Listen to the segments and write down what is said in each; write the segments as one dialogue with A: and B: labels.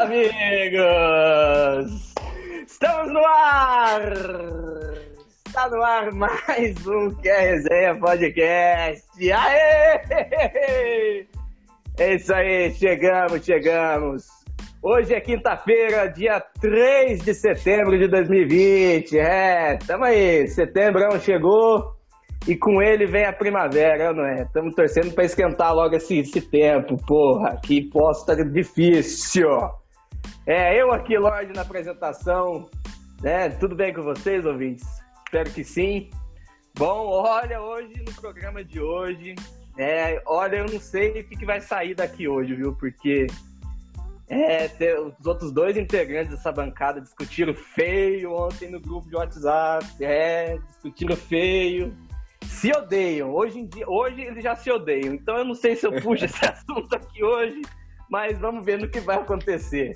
A: amigos! Estamos no ar! Está no ar mais um Quer Resenha Podcast! Aê! É isso aí, chegamos, chegamos! Hoje é quinta-feira, dia 3 de setembro de 2020. É, tamo aí, setembro chegou e com ele vem a primavera, não é? Estamos torcendo para esquentar logo esse, esse tempo, porra, que posta difícil. É, eu aqui, Lorde, na apresentação, né? Tudo bem com vocês, ouvintes? Espero que sim. Bom, olha, hoje, no programa de hoje, é, olha, eu não sei o que, que vai sair daqui hoje, viu? Porque é, os outros dois integrantes dessa bancada discutiram feio ontem no grupo de WhatsApp. É, discutiram feio se odeiam. Hoje em dia, hoje eles já se odeiam. Então eu não sei se eu puxo esse assunto aqui hoje, mas vamos ver no que vai acontecer.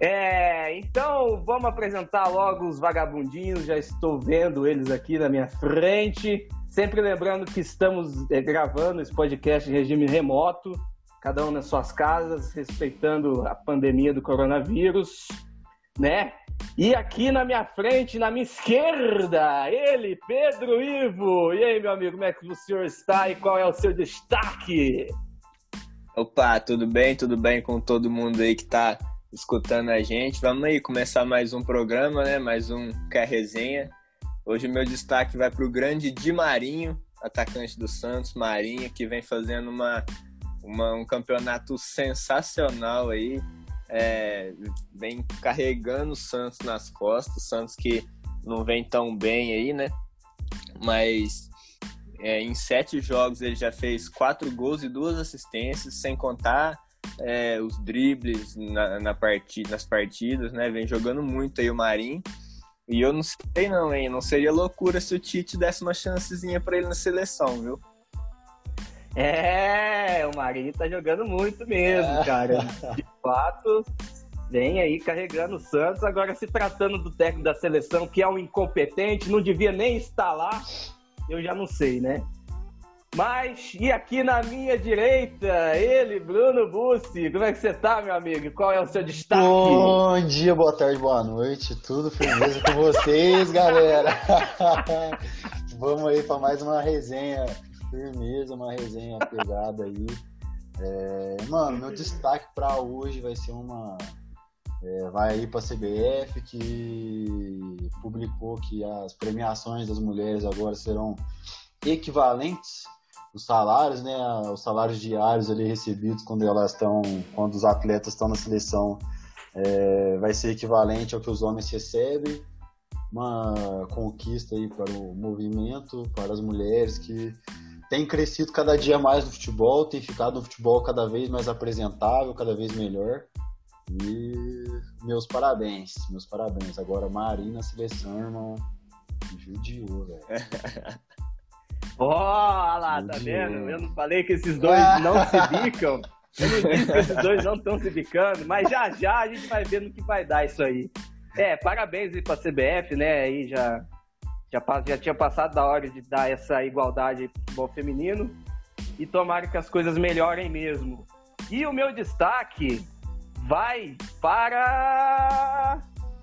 A: É, então vamos apresentar logo os vagabundinhos. Já estou vendo eles aqui na minha frente. Sempre lembrando que estamos é, gravando esse podcast em regime remoto, cada um nas suas casas, respeitando a pandemia do coronavírus, né? E aqui na minha frente, na minha esquerda, ele, Pedro Ivo. E aí, meu amigo, como é que o senhor está e qual é o seu destaque?
B: Opa, tudo bem? Tudo bem com todo mundo aí que está escutando a gente? Vamos aí começar mais um programa, né? Mais um Quer Resenha. Hoje o meu destaque vai para o grande Di Marinho, atacante do Santos, Marinho, que vem fazendo uma, uma um campeonato sensacional aí é, vem carregando o Santos nas costas, o Santos que não vem tão bem aí, né? Mas é, em sete jogos ele já fez quatro gols e duas assistências, sem contar é, os dribles na, na partida, nas partidas, né? Vem jogando muito aí o Marinho. E eu não sei não, hein? Não seria loucura se o Tite desse uma chancezinha para ele na seleção, viu?
A: É, o Marinho tá jogando muito mesmo, é. cara. De fato, vem aí carregando o Santos. Agora, se tratando do técnico da seleção, que é um incompetente, não devia nem estar lá, eu já não sei, né? Mas, e aqui na minha direita, ele, Bruno Bussi. Como é que você tá, meu amigo? Qual é o seu destaque?
C: Bom dia, boa tarde, boa noite. Tudo firmeza com vocês, galera. Vamos aí para mais uma resenha Firmeza, uma resenha pegada aí. É, mano, meu destaque para hoje vai ser uma. É, vai aí para a CBF que publicou que as premiações das mulheres agora serão equivalentes os salários, né, os salários diários ali recebidos quando elas estão, quando os atletas estão na seleção, é, vai ser equivalente ao que os homens recebem. Uma conquista aí para o movimento, para as mulheres que tem crescido cada dia mais no futebol, tem ficado um futebol cada vez mais apresentável, cada vez melhor. E meus parabéns, meus parabéns. Agora, Marina, seleção, irmão, judiou, velho.
A: Ó, oh, lá, tá vendo? Eu não falei que esses dois não se bicam. Eu não disse que esses dois não estão se bicando, mas já já a gente vai ver no que vai dar isso aí. É, parabéns aí pra CBF, né? Aí já já, já tinha passado da hora de dar essa igualdade pro futebol feminino e tomara que as coisas melhorem mesmo. E o meu destaque vai para.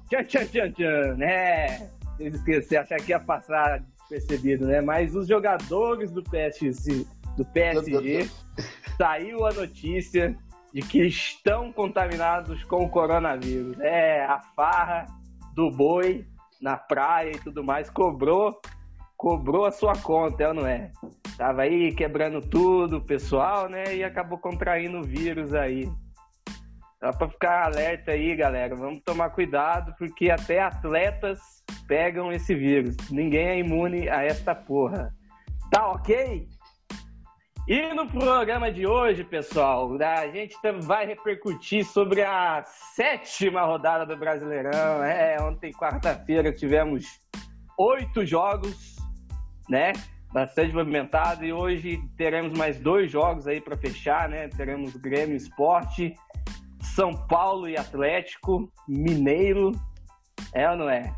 A: Tchan, tchan, tchan, tchan, né? Vocês esqueceram, achar que ia passar percebido, né? Mas os jogadores do PSG, do PSG saiu a notícia de que estão contaminados com o coronavírus. É, a farra do boi na praia e tudo mais, cobrou cobrou a sua conta, é ou não é? Tava aí quebrando tudo, o pessoal, né? E acabou contraindo o vírus aí. Só pra ficar alerta aí, galera. Vamos tomar cuidado, porque até atletas pegam esse vírus. Ninguém é imune a esta porra. Tá ok? E no programa de hoje, pessoal, a gente vai repercutir sobre a sétima rodada do Brasileirão. É, ontem, quarta-feira, tivemos oito jogos, né? Bastante movimentado. E hoje teremos mais dois jogos aí para fechar, né? Teremos Grêmio Esporte, São Paulo e Atlético, Mineiro. É ou não é?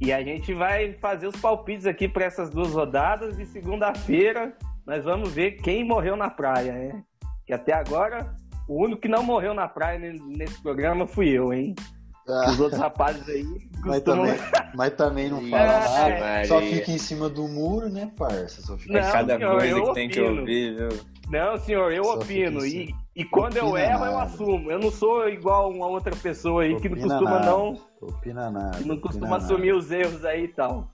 A: E a gente vai fazer os palpites aqui para essas duas rodadas. E segunda-feira nós vamos ver quem morreu na praia, né? Que até agora O único que não morreu na praia nesse programa fui eu, hein? Ah. Os outros rapazes aí
C: mas também, mas também não fala é, nada. Só fica em cima do muro, né, parça? Só fica
B: não, cada senhor, coisa que tem que ouvir, viu?
A: Não, senhor, eu Só opino. E, e quando eu erro, nada. eu assumo. Eu não sou igual uma outra pessoa aí que não costuma
C: nada.
A: não.
C: Opina nada.
A: não costuma assumir nada. os erros aí e tal.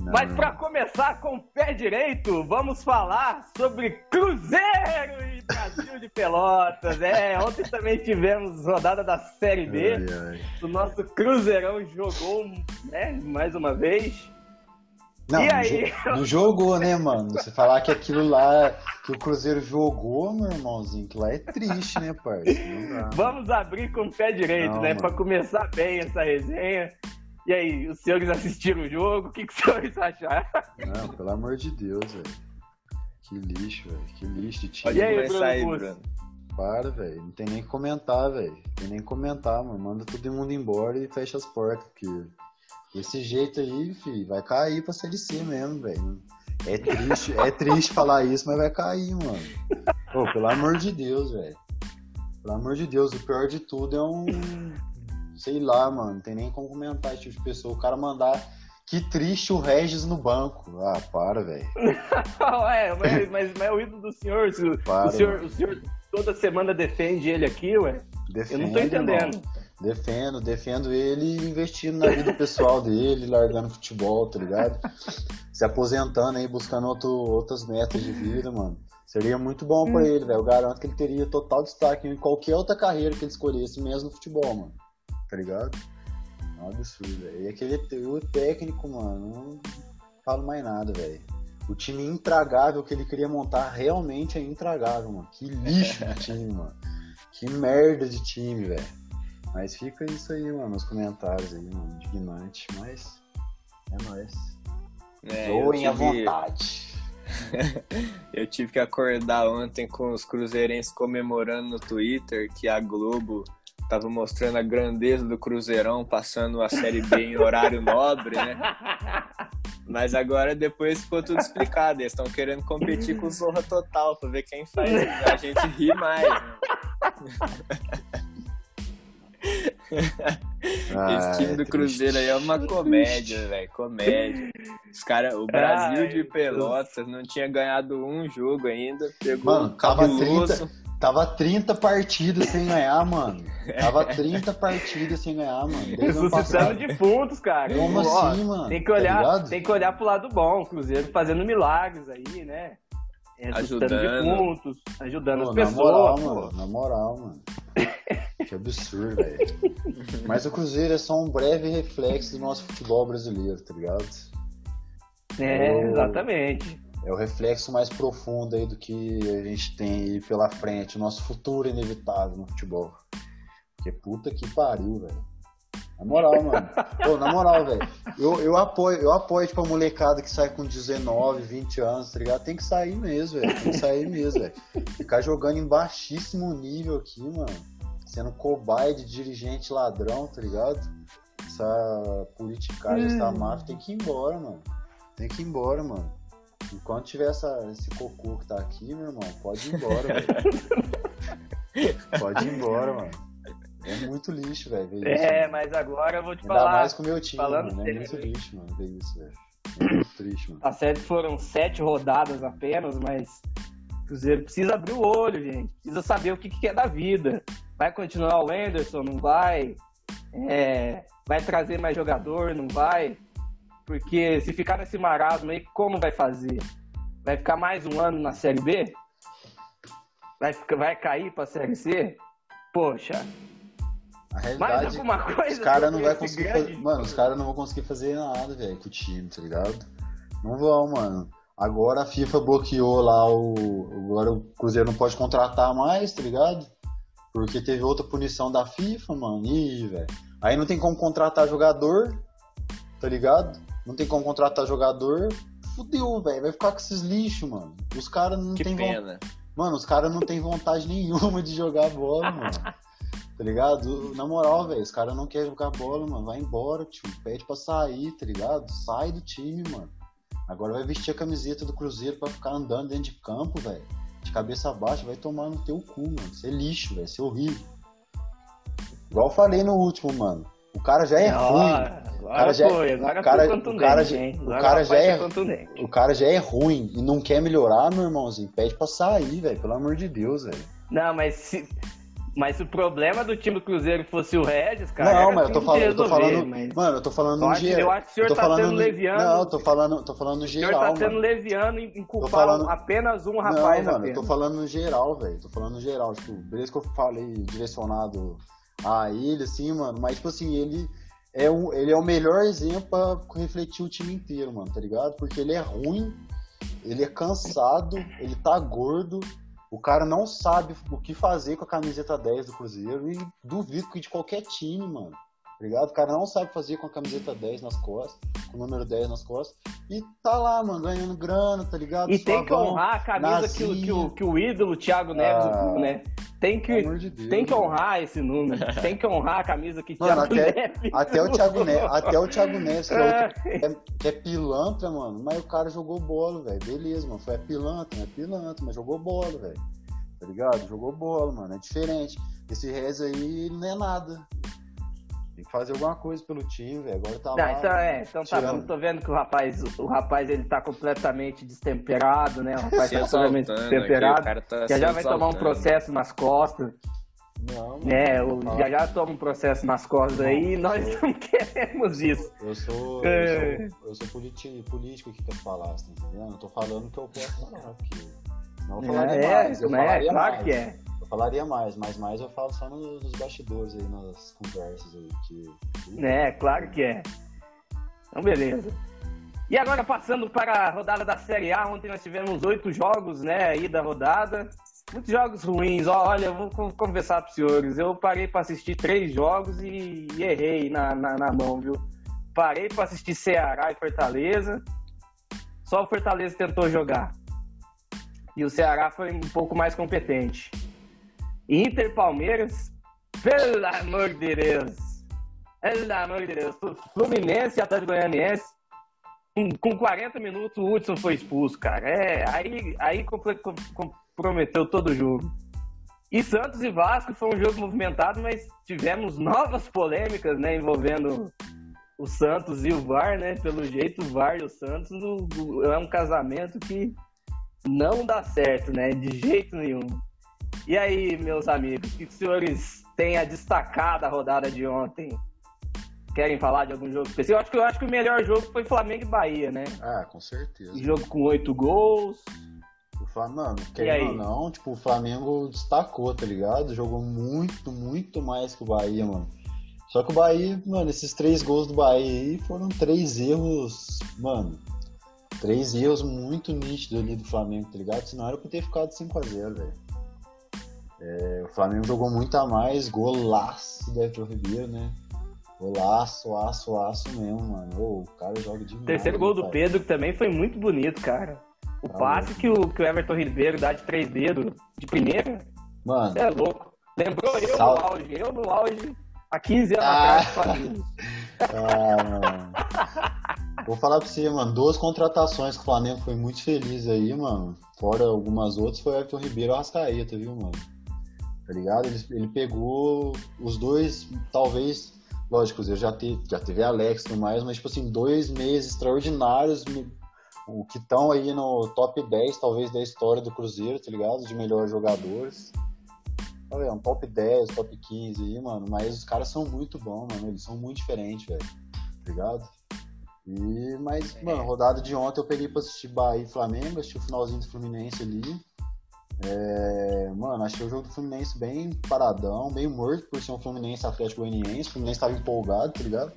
A: Não, Mas para começar com o pé direito, vamos falar sobre Cruzeiro e Brasil de Pelotas. É, ontem também tivemos rodada da Série B. Ai, ai. O nosso Cruzeirão jogou, né, mais uma vez.
C: Não, e aí? Não jogou, né, mano? Você falar que aquilo lá que o Cruzeiro jogou, meu irmãozinho, que lá é triste, né, parceiro?
A: Vamos abrir com o pé direito, não, né? Pra começar bem essa resenha. E aí, os senhores assistiram o jogo? O que, que os senhores acharam?
C: Não, pelo amor de Deus, velho. Que lixo, velho. Que lixo de time.
A: E aí, Bruno, aí, Bruno?
C: Para, velho. Não tem nem que comentar, velho. Não tem nem que comentar, mano. Manda todo mundo embora e fecha as portas, porque desse jeito aí, filho, vai cair pra Série C mesmo, velho. É triste, é triste falar isso, mas vai cair, mano. Pô, pelo amor de Deus, velho. Pelo amor de Deus, o pior de tudo é um sei lá, mano, não tem nem como comentar esse tipo de pessoa. O cara mandar que triste o Regis no banco. Ah, para, velho.
A: é, mas, mas, mas é o ídolo do senhor. O, para, o, senhor o senhor toda semana defende ele aqui, ué? Defende, Eu não tô entendendo. Irmão.
C: Defendo, defendo ele investindo na vida pessoal dele, largando futebol, tá ligado? Se aposentando aí, buscando outro, outras metas de vida, mano. Seria muito bom pra hum. ele, velho. Eu garanto que ele teria total destaque em qualquer outra carreira que ele escolhesse, mesmo no futebol, mano tá ligado? É um absurdo, velho. E aquele o técnico, mano, não falo mais nada, velho. O time intragável que ele queria montar realmente é intragável, mano. Que lixo de time, mano. Que merda de time, velho. Mas fica isso aí, mano, nos comentários aí, mano. Indignante, mas é nóis. É, Zoem à vontade.
B: eu tive que acordar ontem com os cruzeirenses comemorando no Twitter que a Globo tava mostrando a grandeza do Cruzeirão passando a Série B em horário nobre, né? Mas agora depois ficou tudo explicado. Eles estão querendo competir com o Zorra Total pra ver quem faz a gente rir mais. Né? Ah, Esse time é do Cruzeiro aí é uma comédia, velho. Comédia. Os cara, o Brasil Ai, de Pelotas não tinha ganhado um jogo ainda. Pegou
C: Mano, um cabuloso. 30, Tava 30 partidas sem ganhar, mano. Tava 30 partidas sem ganhar, mano.
A: Ressuscitando de pontos, cara.
C: Como Ó, assim, mano?
A: Tem que, olhar, tá tem que olhar pro lado bom. O Cruzeiro fazendo milagres aí, né? Ressuscitando ajudando. de pontos, ajudando pô, as pessoas.
C: Na moral, pô. mano. Na moral, mano. que absurdo, velho. Mas o Cruzeiro é só um breve reflexo do nosso futebol brasileiro, tá ligado?
A: É, exatamente
C: é o reflexo mais profundo aí do que a gente tem aí pela frente, o nosso futuro inevitável no futebol. Porque puta que pariu, velho. Na moral, mano. Pô, na moral, velho. Eu, eu apoio, eu apoio, tipo, a molecada que sai com 19, 20 anos, tá ligado? Tem que sair mesmo, velho. Tem que sair mesmo, velho. Ficar jogando em baixíssimo nível aqui, mano. Sendo cobaia de dirigente ladrão, tá ligado? Essa politicagem, essa hum. máfia tem que ir embora, mano. Tem que ir embora, mano. Enquanto tiver essa, esse cocô que tá aqui, meu irmão, pode ir embora, velho. pode ir embora, mano. É muito lixo, velho.
A: É, isso, mas agora eu vou te Ainda falar.
C: mais com o meu time, falando mano. É muito lixo, mano, ver isso, velho. É muito triste, mano.
A: A série foram sete rodadas apenas, mas o Cruzeiro precisa abrir o olho, gente. Precisa saber o que, que é da vida. Vai continuar o Anderson? Não vai? É... Vai trazer mais jogador? Não vai? Porque se ficar nesse marasmo aí, como vai fazer? Vai ficar mais um ano na Série B? Vai, vai cair pra Série C? Poxa.
C: A realidade, mais alguma coisa os caras não vai conseguir fazer, Mano, os caras não vão conseguir fazer nada, velho, com o time, tá ligado? Não vão, mano. Agora a FIFA bloqueou lá o. Agora o Cruzeiro não pode contratar mais, tá ligado? Porque teve outra punição da FIFA, mano. Ih, velho. Aí não tem como contratar jogador, tá ligado? Não tem como contratar jogador, fudeu, velho. Vai ficar com esses lixos, mano. Os caras não tem vontade. Mano, os caras não tem vontade nenhuma de jogar bola, mano. Tá ligado? Na moral, velho, os caras não querem jogar bola, mano. Vai embora, tio. Pede pra sair, tá ligado? Sai do time, mano. Agora vai vestir a camiseta do Cruzeiro pra ficar andando dentro de campo, velho. de cabeça baixa, vai tomar no teu cu, mano. Você é lixo, vai ser horrível. Igual eu falei no último, mano. O cara já é
A: Não,
C: ruim.
A: Agora
C: cara já,
A: foi, agora
C: o cara,
A: foi
C: o cara, já-
A: hein?
C: o cara já é,
A: contundente.
C: o cara já é ruim e não quer melhorar, meu irmãozinho. Pede pra sair, velho. Pelo amor de Deus, velho.
A: Não, mas se, mas se o problema do time do Cruzeiro fosse o Regis, cara.
C: Não, mas eu tô falando, eu tô falando,
A: mas
C: mano, eu tô falando
A: Eu
C: no geral.
A: eu acho que o senhor tá
C: falando
A: sendo
C: no-
A: leviano.
C: Não, eu tô falando, tô falando no
A: o senhor
C: geral,
A: tá sendo
C: mano.
A: leviano em, culpar
C: falando-
A: apenas um rapaz
C: não, mano, eu
A: apenas.
C: tô falando no geral, velho. Tô falando no geral. Tipo, beleza que eu falei direcionado a ele, assim, mano. Mas, tipo assim, ele é, o, ele é o melhor exemplo pra refletir o time inteiro, mano, tá ligado? Porque ele é ruim, ele é cansado, ele tá gordo. O cara não sabe o que fazer com a camiseta 10 do Cruzeiro. E duvido que de qualquer time, mano. Tá ligado? O cara não sabe fazer com a camiseta 10 nas costas, com o número 10 nas costas. E tá lá, mano, ganhando grana, tá ligado?
A: E tem que
C: Suavão.
A: honrar a camisa que, o- que, o, que o ídolo Thiago Neves
C: Ah.
A: né? Tem que,
C: de Deus,
A: tem que honrar esse número. tem que honrar a camisa que
C: Mano, até- Até o Thiago Neves, até o Thiago Neves, que é,
A: É.
C: que é- é pilantra, mano, mas o cara jogou bola, velho. Beleza, mano. Foi a pilantra, não é pilantra, mas jogou bola, velho. Tá ligado? Jogou bola, mano. É diferente. Esse Rez aí não é nada. Que fazer alguma coisa pelo time, velho. Agora tá
A: Não,
C: lá.
A: então é, então tá
C: tirando.
A: bom. Tô vendo que o rapaz, o rapaz ele tá completamente destemperado, né? O rapaz
B: Se
A: tá
B: exaltando aqui, o
A: destemperado.
B: cara tá
A: Já
B: se
A: já vai tomar um processo nas costas,
C: Não,
A: né? O,
C: Fala.
A: já já toma um processo nas costas aí e nós não queremos isso.
C: Eu sou,
A: É.
C: eu sou, eu sou politi- político aqui com as palavras, tá entendendo? Eu tô falando que eu posso falar, porque senão eu falaria
A: É,
C: mais. Eu
A: né?
C: falaria
A: Claro
C: mais.
A: que é.
C: Eu falaria mais, mas mais eu falo só nos, nos bastidores aí, nas conversas aí. Que...
A: É, claro que é. Então, beleza. E agora, passando para a rodada da Série A, ontem nós tivemos oito jogos, né, aí da rodada. Muitos jogos ruins. Olha, eu vou con- conversar para os senhores. Eu parei para assistir três jogos e, e errei na, na, na mão, viu? Parei para assistir Ceará e Fortaleza. Só o Fortaleza tentou jogar. E o Ceará foi um pouco mais competente. Inter Palmeiras, pelo amor de Deus. Pelo amor de Deus. Fluminense e Atlético Goianiense. Com, com 40 minutos, o Hudson foi expulso, cara. É, aí, aí comprometeu todo o jogo. E Santos e Vasco foi um jogo movimentado, mas tivemos novas polêmicas, né, envolvendo o Santos e o VAR, né? Pelo jeito, o VAR e o Santos o- o- é um casamento que não dá certo, né? De jeito nenhum. E aí, meus amigos, o que os senhores têm a destacar da rodada de ontem? Querem falar de algum jogo específico? Eu acho que, eu acho que o melhor jogo foi Flamengo e Bahia, né?
C: Ah, com certeza.
A: Jogo com oito gols.
C: O Flamengo, querendo ou não, tipo, o Flamengo destacou, tá ligado? Jogou muito, muito mais que o Bahia, mano. Só que o Bahia, mano, esses três gols do Bahia aí foram três erros, mano. Três erros muito nítidos ali do Flamengo, tá ligado? Senão era pra ter ficado 5x0, velho. É, o Flamengo jogou muito a mais, golaço do Everton Ribeiro, né? Golaço, aço, aço mesmo, mano. Ô, o cara joga demais.
A: Terceiro gol do
C: pai?
A: Pedro que também foi muito bonito, cara. O
C: Tá
A: passe que o, que o Everton Ribeiro dá de três dedos de primeira,
C: Mano,
A: você é louco. Lembrou eu
C: Sal-
A: no auge, eu no auge há 15 anos
C: Ah.
A: atrás. Flamengo.
C: Ah, mano. Vou falar pra você, mano. Duas contratações que o Flamengo foi muito feliz aí, mano. Fora algumas outras, foi o Everton Ribeiro e o Arrascaeta, viu, mano? Tá ligado? Ele, ele pegou os dois, talvez. Lógico, eu já, te, já teve Alex e tudo mais, mas, tipo assim, dois meses extraordinários. O que estão aí no top 10, talvez, da história do Cruzeiro, tá ligado? De melhores jogadores. Olha, um top 10, top 15 aí, mano. Mas os caras são muito bons, mano. Eles são muito diferentes, velho. Tá ligado? E, mas, mano, rodada de ontem eu peguei pra assistir Bahia e Flamengo, assisti o finalzinho do Fluminense ali. É, mano, achei o jogo do Fluminense bem paradão, bem morto por ser um Fluminense Atlético Goianiense. O Fluminense tava empolgado, tá ligado?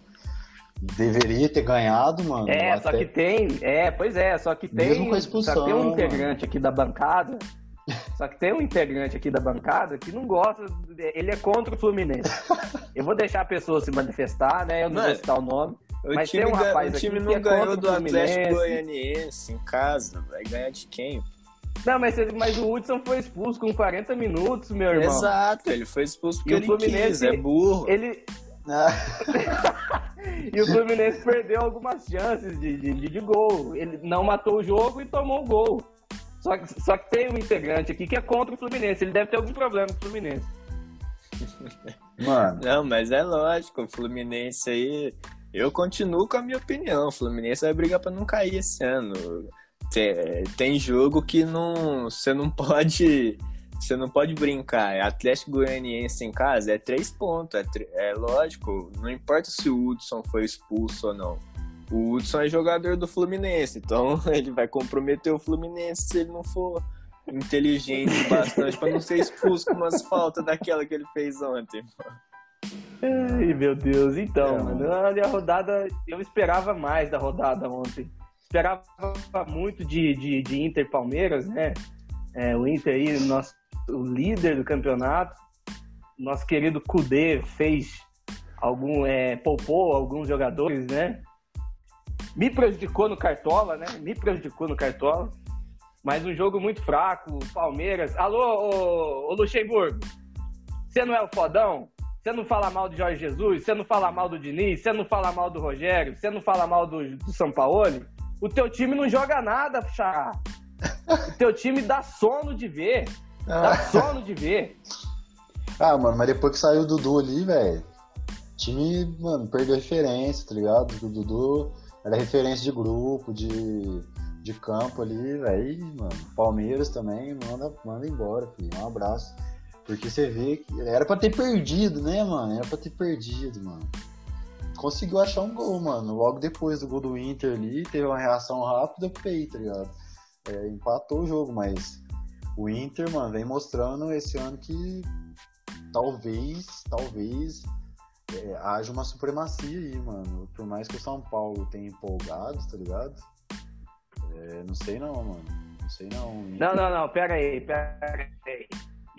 C: Deveria ter ganhado, mano.
A: É,
C: até-
A: só que tem. É, pois é, só que tem.
C: Mesmo com a expulsão,
A: só que tem um
C: mano.
A: integrante aqui da bancada. Só que tem um integrante aqui da bancada que não gosta. Ele é contra o Fluminense. Eu vou deixar a pessoa se manifestar, né? Eu não vou
B: Mano,
A: citar o nome.
B: O
A: Mas
B: time,
A: tem um
B: ga-
A: rapaz
B: o time não
A: que é
B: ganhou
A: o
B: do Atlético
A: Fluminense.
B: Goianiense em casa. Vai ganhar de quem?
A: Não, mas, mas o Hudson foi expulso com 40 minutos, meu irmão.
B: Exato, ele foi expulso porque
A: E o Fluminense-
B: quis, é burro.
A: Ele. e o Fluminense perdeu algumas chances de, de, de- de gol. Ele não matou o jogo e tomou o gol. Só que, só que tem um integrante aqui que é contra o Fluminense. Ele deve ter algum problema com o Fluminense.
B: Mano. Não, mas é lógico, o Fluminense aí. Eu continuo com a minha opinião. O Fluminense vai brigar para não cair esse ano. Tem, tem jogo que não, você não pode. Você não pode brincar. É Atlético Goianiense em casa é três pontos. É, é lógico. Não importa se o Hudson foi expulso ou não. O Hudson é jogador do Fluminense, então ele vai comprometer o Fluminense se ele não for inteligente bastante para não ser expulso com umas faltas daquela que ele fez ontem.
A: Ai, meu Deus. Então, é, mano, a rodada, eu esperava mais da rodada ontem. Esperava muito de, de, de Inter Palmeiras, né? É, o Inter aí, nosso, o líder do campeonato. Nosso querido Kudê fez algum, é, poupou alguns jogadores, né? Me prejudicou no Cartola, né? Me prejudicou no Cartola. Mas um jogo muito fraco, Palmeiras. Alô, ô, ô Luxemburgo, você não é o fodão? Você não fala mal de Jorge Jesus? Você não fala mal do Diniz? Você não fala mal do Rogério? Você não fala mal do, do São Paulo? O teu time não joga nada, Chá. O teu time dá sono de ver. Dá ah. sono de ver.
C: Ah, mano, mas depois que saiu o Dudu ali, velho, o time, mano, perdeu referência, tá ligado? O Dudu era referência de grupo, de de campo ali, velho, mano. Palmeiras também, manda, manda embora, filho. Um abraço. Porque você vê que era pra ter perdido, né, mano? Era pra ter perdido, mano. Conseguiu achar um gol, mano. Logo depois do gol do Inter ali, teve uma reação rápida, feio, tá ligado? É, empatou o jogo, mas o Inter, mano, vem mostrando esse ano que talvez, talvez é, haja uma supremacia aí, mano. Por mais que o São Paulo tenha empolgado, tá ligado? É, não sei não, mano. Não sei não.
A: Não, não, não. Pera aí, pera aí.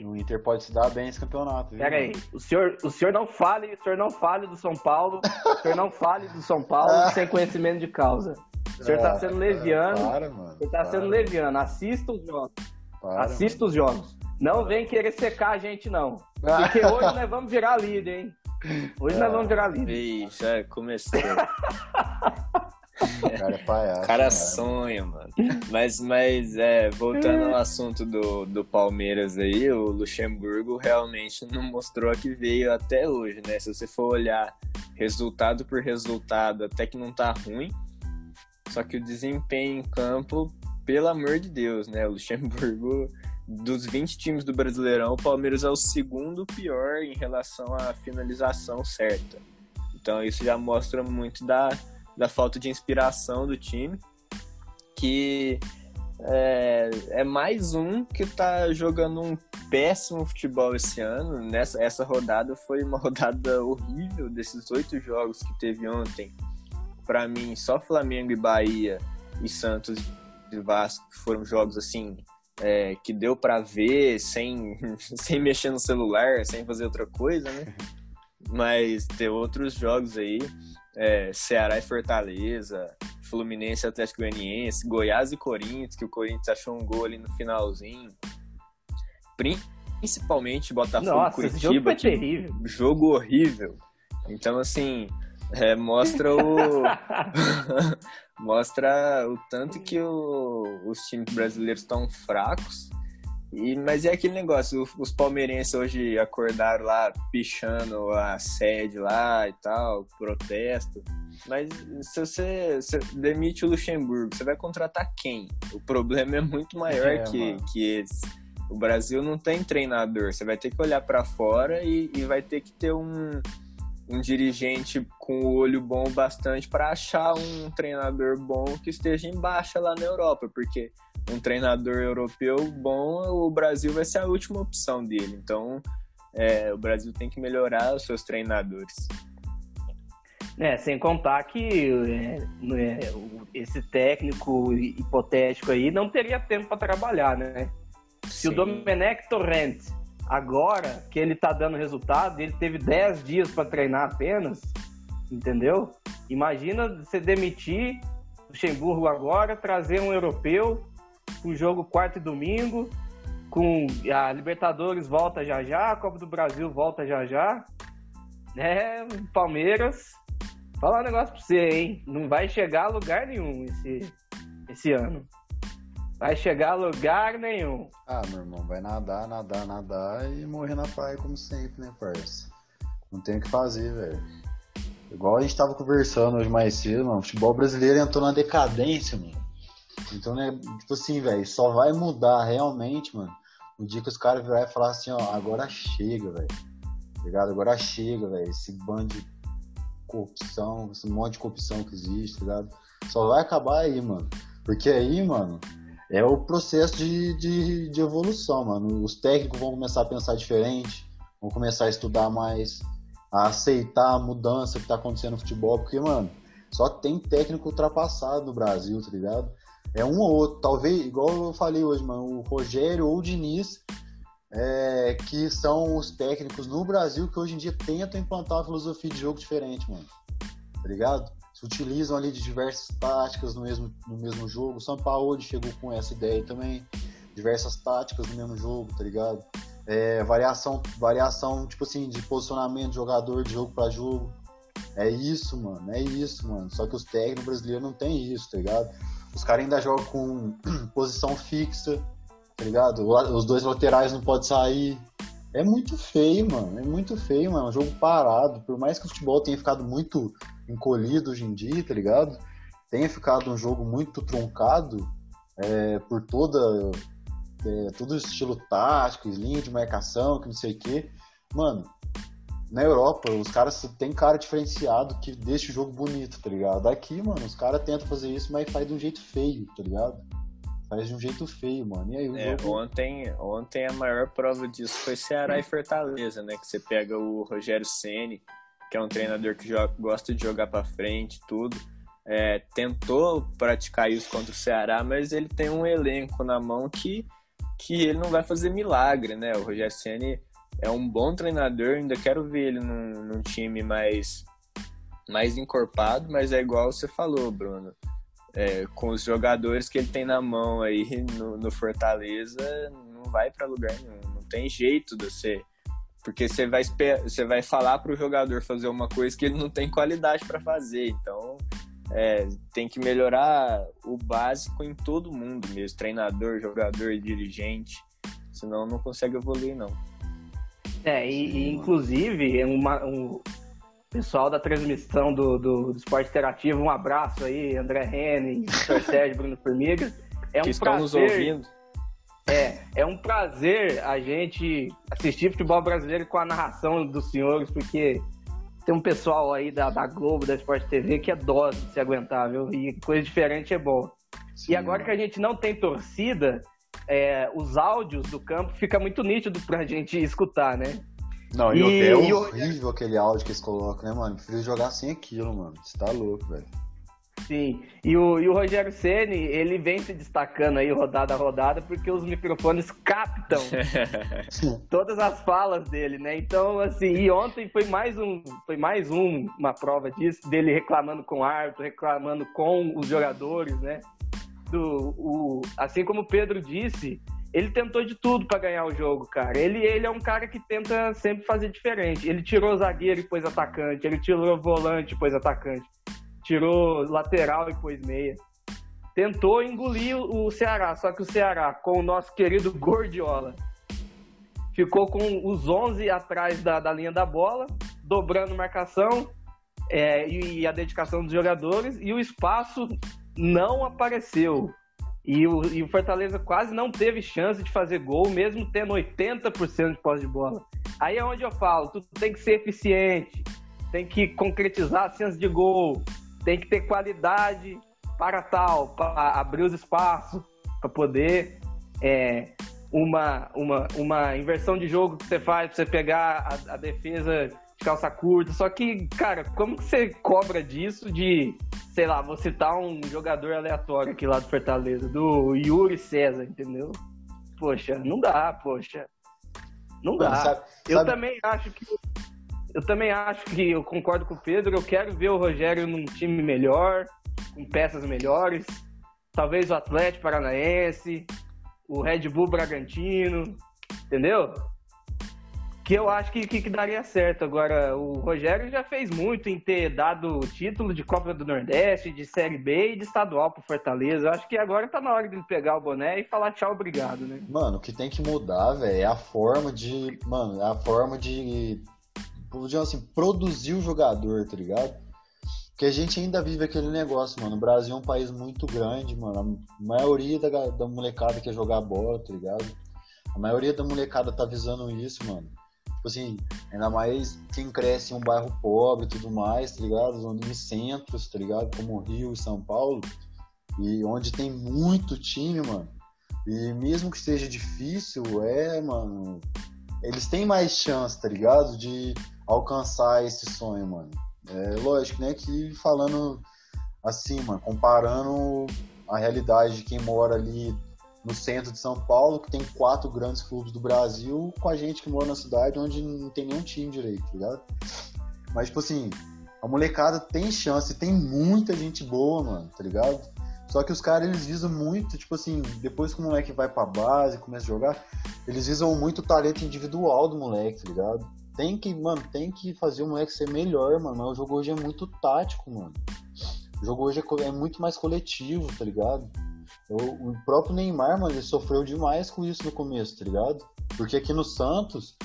C: O Inter pode se dar bem esse campeonato, viu?
A: Pera aí. O senhor, o senhor não fale, o senhor não fale do São Paulo. o senhor não fale do São Paulo sem conhecimento de causa. O senhor tá sendo leviano. Para, mano. O senhor tá para. sendo leviano. Assista os jogos. Para, Assista mano. os jogos. Não vem querer secar a gente, não. Porque hoje nós vamos virar líder, hein? Hoje nós vamos virar líder.
B: Ixi, é, começou.
C: O cara é palhaço.
B: O cara sonha, mano. Mas, mas é, voltando ao assunto do, do Palmeiras aí, o Luxemburgo realmente não mostrou a que veio até hoje, né? Se você for olhar resultado por resultado, até que não tá ruim. Só que o desempenho em campo, pelo amor de Deus, né? O Luxemburgo, dos 20 times do Brasileirão, o Palmeiras é o segundo pior em relação à finalização certa. Então isso já mostra muito da da falta de inspiração do time, que é, é, mais um que tá jogando um péssimo futebol esse ano. Nessa essa rodada foi uma rodada horrível desses oito jogos que teve ontem. Para mim, só Flamengo e Bahia e Santos e Vasco foram jogos assim é, que deu para ver sem, sem mexer no celular, sem fazer outra coisa, né? Mas tem outros jogos aí é, Ceará e Fortaleza, Fluminense Atlético Goianiense, Goiás e Corinthians, que o Corinthians achou um gol ali no finalzinho. Principalmente Botafogo
A: Nossa,
B: Curitiba.
A: Esse jogo foi terrível.
B: Jogo horrível. Então, assim, é, mostra o. mostra o tanto que o, os times brasileiros estão fracos e, mas é aquele negócio, os palmeirenses hoje acordaram lá pichando a sede lá e tal, protesto. Mas se você, você demite o Luxemburgo, você vai contratar quem? O problema é muito maior é, que, que esse. O Brasil não tem treinador, você vai ter que olhar para fora e, e vai ter que ter um, um dirigente com o olho bom bastante para achar um treinador bom que esteja em baixa lá na Europa, porque um treinador europeu bom, o Brasil vai ser a última opção dele. Então, é, o Brasil tem que melhorar os seus treinadores.
A: É, sem contar que é, é, esse técnico hipotético aí não teria tempo para trabalhar, né? Sim. Se o Domenech Torrente, agora que ele tá dando resultado, ele teve 10 dias para treinar apenas, entendeu? Imagina você demitir Luxemburgo agora, trazer um europeu o jogo quarto e domingo, com a Libertadores volta já já, a Copa do Brasil volta já já. É, Palmeiras, falar um negócio pra você, hein? Não vai chegar a lugar nenhum esse, esse ano. Vai chegar a lugar nenhum.
C: Ah, meu irmão, vai nadar, nadar, nadar e morrer na praia como sempre, né, parça? Não tem o que fazer, velho. Igual a gente tava conversando hoje mais cedo, mano, o futebol brasileiro entrou na decadência, mano. Então, né, tipo assim, velho, só vai mudar realmente, mano, o dia que os caras virarem e falar assim, ó, agora chega, velho. Tá ligado? Agora chega, velho. Esse bando de corrupção, esse monte de corrupção que existe, tá ligado? Só vai acabar aí, mano. Porque aí, mano, é o processo de, de, de evolução, mano. Os técnicos vão começar a pensar diferente, vão começar a estudar mais, a aceitar a mudança que tá acontecendo no futebol, porque, mano, só tem técnico ultrapassado no Brasil, tá ligado? É um ou outro, talvez, igual eu falei hoje, mano, o Rogério ou o Diniz, é, que são os técnicos no Brasil que hoje em dia tentam implantar uma filosofia de jogo diferente, mano. Tá ligado? Utilizam ali de diversas táticas no mesmo, no mesmo jogo. O São Paulo chegou com essa ideia também. Diversas táticas no mesmo jogo, tá ligado? É, variação, variação, tipo assim, de posicionamento de jogador de jogo para jogo. É isso, mano. É isso, mano. Só que os técnicos brasileiros não tem isso, tá ligado? Os caras ainda jogam com posição fixa, tá ligado? Os dois laterais não podem sair. É muito feio, mano. É muito feio, mano. É um jogo parado. Por mais que o futebol tenha ficado muito encolhido hoje em dia, tá ligado? Tenha ficado um jogo muito truncado é, por toda. É, todo o estilo tático, linha de marcação, que não sei o quê. Mano, na Europa, os caras têm cara diferenciado que deixa o jogo bonito, tá ligado? Aqui, mano, os caras tentam fazer isso, mas faz de um jeito feio, tá ligado? Faz de um jeito feio, mano. E aí, o
B: é,
C: jogo...
B: ontem, ontem a maior prova disso foi Ceará e Fortaleza, né? Que você pega o Rogério Ceni, que é um treinador que joga, gosta de jogar para frente, tudo. É, tentou praticar isso contra o Ceará, mas ele tem um elenco na mão que, que ele não vai fazer milagre, né? O Rogério Ceni é um bom treinador, ainda quero ver ele num, num time mais, mais encorpado, mas é igual você falou, Bruno. É, com os jogadores que ele tem na mão aí no, no Fortaleza, não vai para lugar nenhum. Não tem jeito de você. Porque você vai, você vai falar para o jogador fazer uma coisa que ele não tem qualidade para fazer. Então, é, tem que melhorar o básico em todo mundo mesmo: treinador, jogador, dirigente. Senão, não consegue evoluir, não.
A: É, e, e inclusive, uma, um pessoal da transmissão do, do, do, Esporte Interativo, um abraço aí, André Henning, Sérgio, Bruno Formiga. É um
B: que estão prazer, nos ouvindo.
A: É, é um prazer a gente assistir futebol brasileiro com a narração dos senhores, porque tem um pessoal aí da, da Globo, da Esporte TV, que é dose de se aguentar, viu? E coisa diferente é bom. Sim, e agora que a gente não tem torcida, é, os áudios do campo fica muito nítido pra gente escutar, né?
C: Não, e, e é horrível e... aquele áudio que eles colocam, né, mano? Prefiro jogar sem aquilo, mano. Você tá louco, velho.
A: Sim, e o, e o Rogério Ceni ele vem se destacando aí rodada a rodada porque os microfones captam todas as falas dele, né? Então, assim, e ontem foi mais um, foi mais um, uma prova disso, dele reclamando com o árbitro, reclamando com os jogadores, né? do, o, assim como o Pedro disse, ele tentou de tudo para ganhar o jogo, cara. Ele, ele é um cara que tenta sempre fazer diferente. Ele tirou zagueiro e pôs atacante, ele tirou volante e pôs atacante, tirou lateral e pôs meia. Tentou engolir o Ceará, só que o Ceará, com o nosso querido Gordiola, ficou com os 11 atrás da, da linha da bola, dobrando marcação é, e, e a dedicação dos jogadores, e o espaço não apareceu. E o, e o, Fortaleza quase não teve chance de fazer gol, mesmo tendo 80% de posse de bola. Aí é onde eu falo, tu tem que ser eficiente, tem que concretizar a chance de gol, tem que ter qualidade para tal, para abrir os espaços, para poder é, uma, uma, uma inversão de jogo que você faz, para você pegar a, a defesa calça curta. Só que, cara, como que você cobra disso de, sei lá, vou citar um jogador aleatório aqui lá do Fortaleza, do Yuri César, entendeu? Poxa, não dá, poxa. Não dá. Sabe, eu sabe... também acho que. Eu também acho que eu concordo com o Pedro. Eu quero ver o Rogério num time melhor, com peças melhores. Talvez o Atlético Paranaense, o Red Bull Bragantino, entendeu? que eu acho que, que, que, daria certo. Agora, o Rogério já fez muito em ter dado o título de Copa do Nordeste, de Série B e de estadual pro Fortaleza. Eu acho que agora tá na hora de pegar o boné e falar tchau, obrigado, né?
C: Mano, o que tem que mudar, velho, é a forma de. Mano, é a forma de. Digamos assim, produzir o jogador, tá ligado? Porque a gente ainda vive aquele negócio, mano. O Brasil é um país muito grande, mano. A maioria da, da molecada quer jogar bola, tá ligado? A maioria da molecada tá visando isso, mano. Tipo assim, ainda mais quem cresce em um bairro pobre e tudo mais, tá ligado? Em centros, tá ligado? Como Rio e São Paulo. E onde tem muito time, mano. E mesmo que seja difícil, é, mano. Eles têm mais chance, tá ligado? De alcançar esse sonho, mano. É lógico, né? Que falando assim, mano, comparando a realidade de quem mora ali no centro de São Paulo, que tem quatro grandes clubes do Brasil, com a gente que mora na cidade onde não tem nenhum time direito, tá ligado? Mas, tipo assim, a molecada tem chance, tem muita gente boa, mano, tá ligado? Só que os caras, eles visam muito, tipo assim, depois que o moleque vai pra base, começa a jogar, eles visam muito o talento individual do moleque, tá ligado? Tem que, mano, tem que fazer o moleque ser melhor, mano. O jogo hoje é muito tático, mano. O jogo hoje é, é muito mais coletivo, tá ligado? O, o próprio Neymar, mano, ele sofreu demais com isso no começo, tá ligado? Porque aqui no Santos,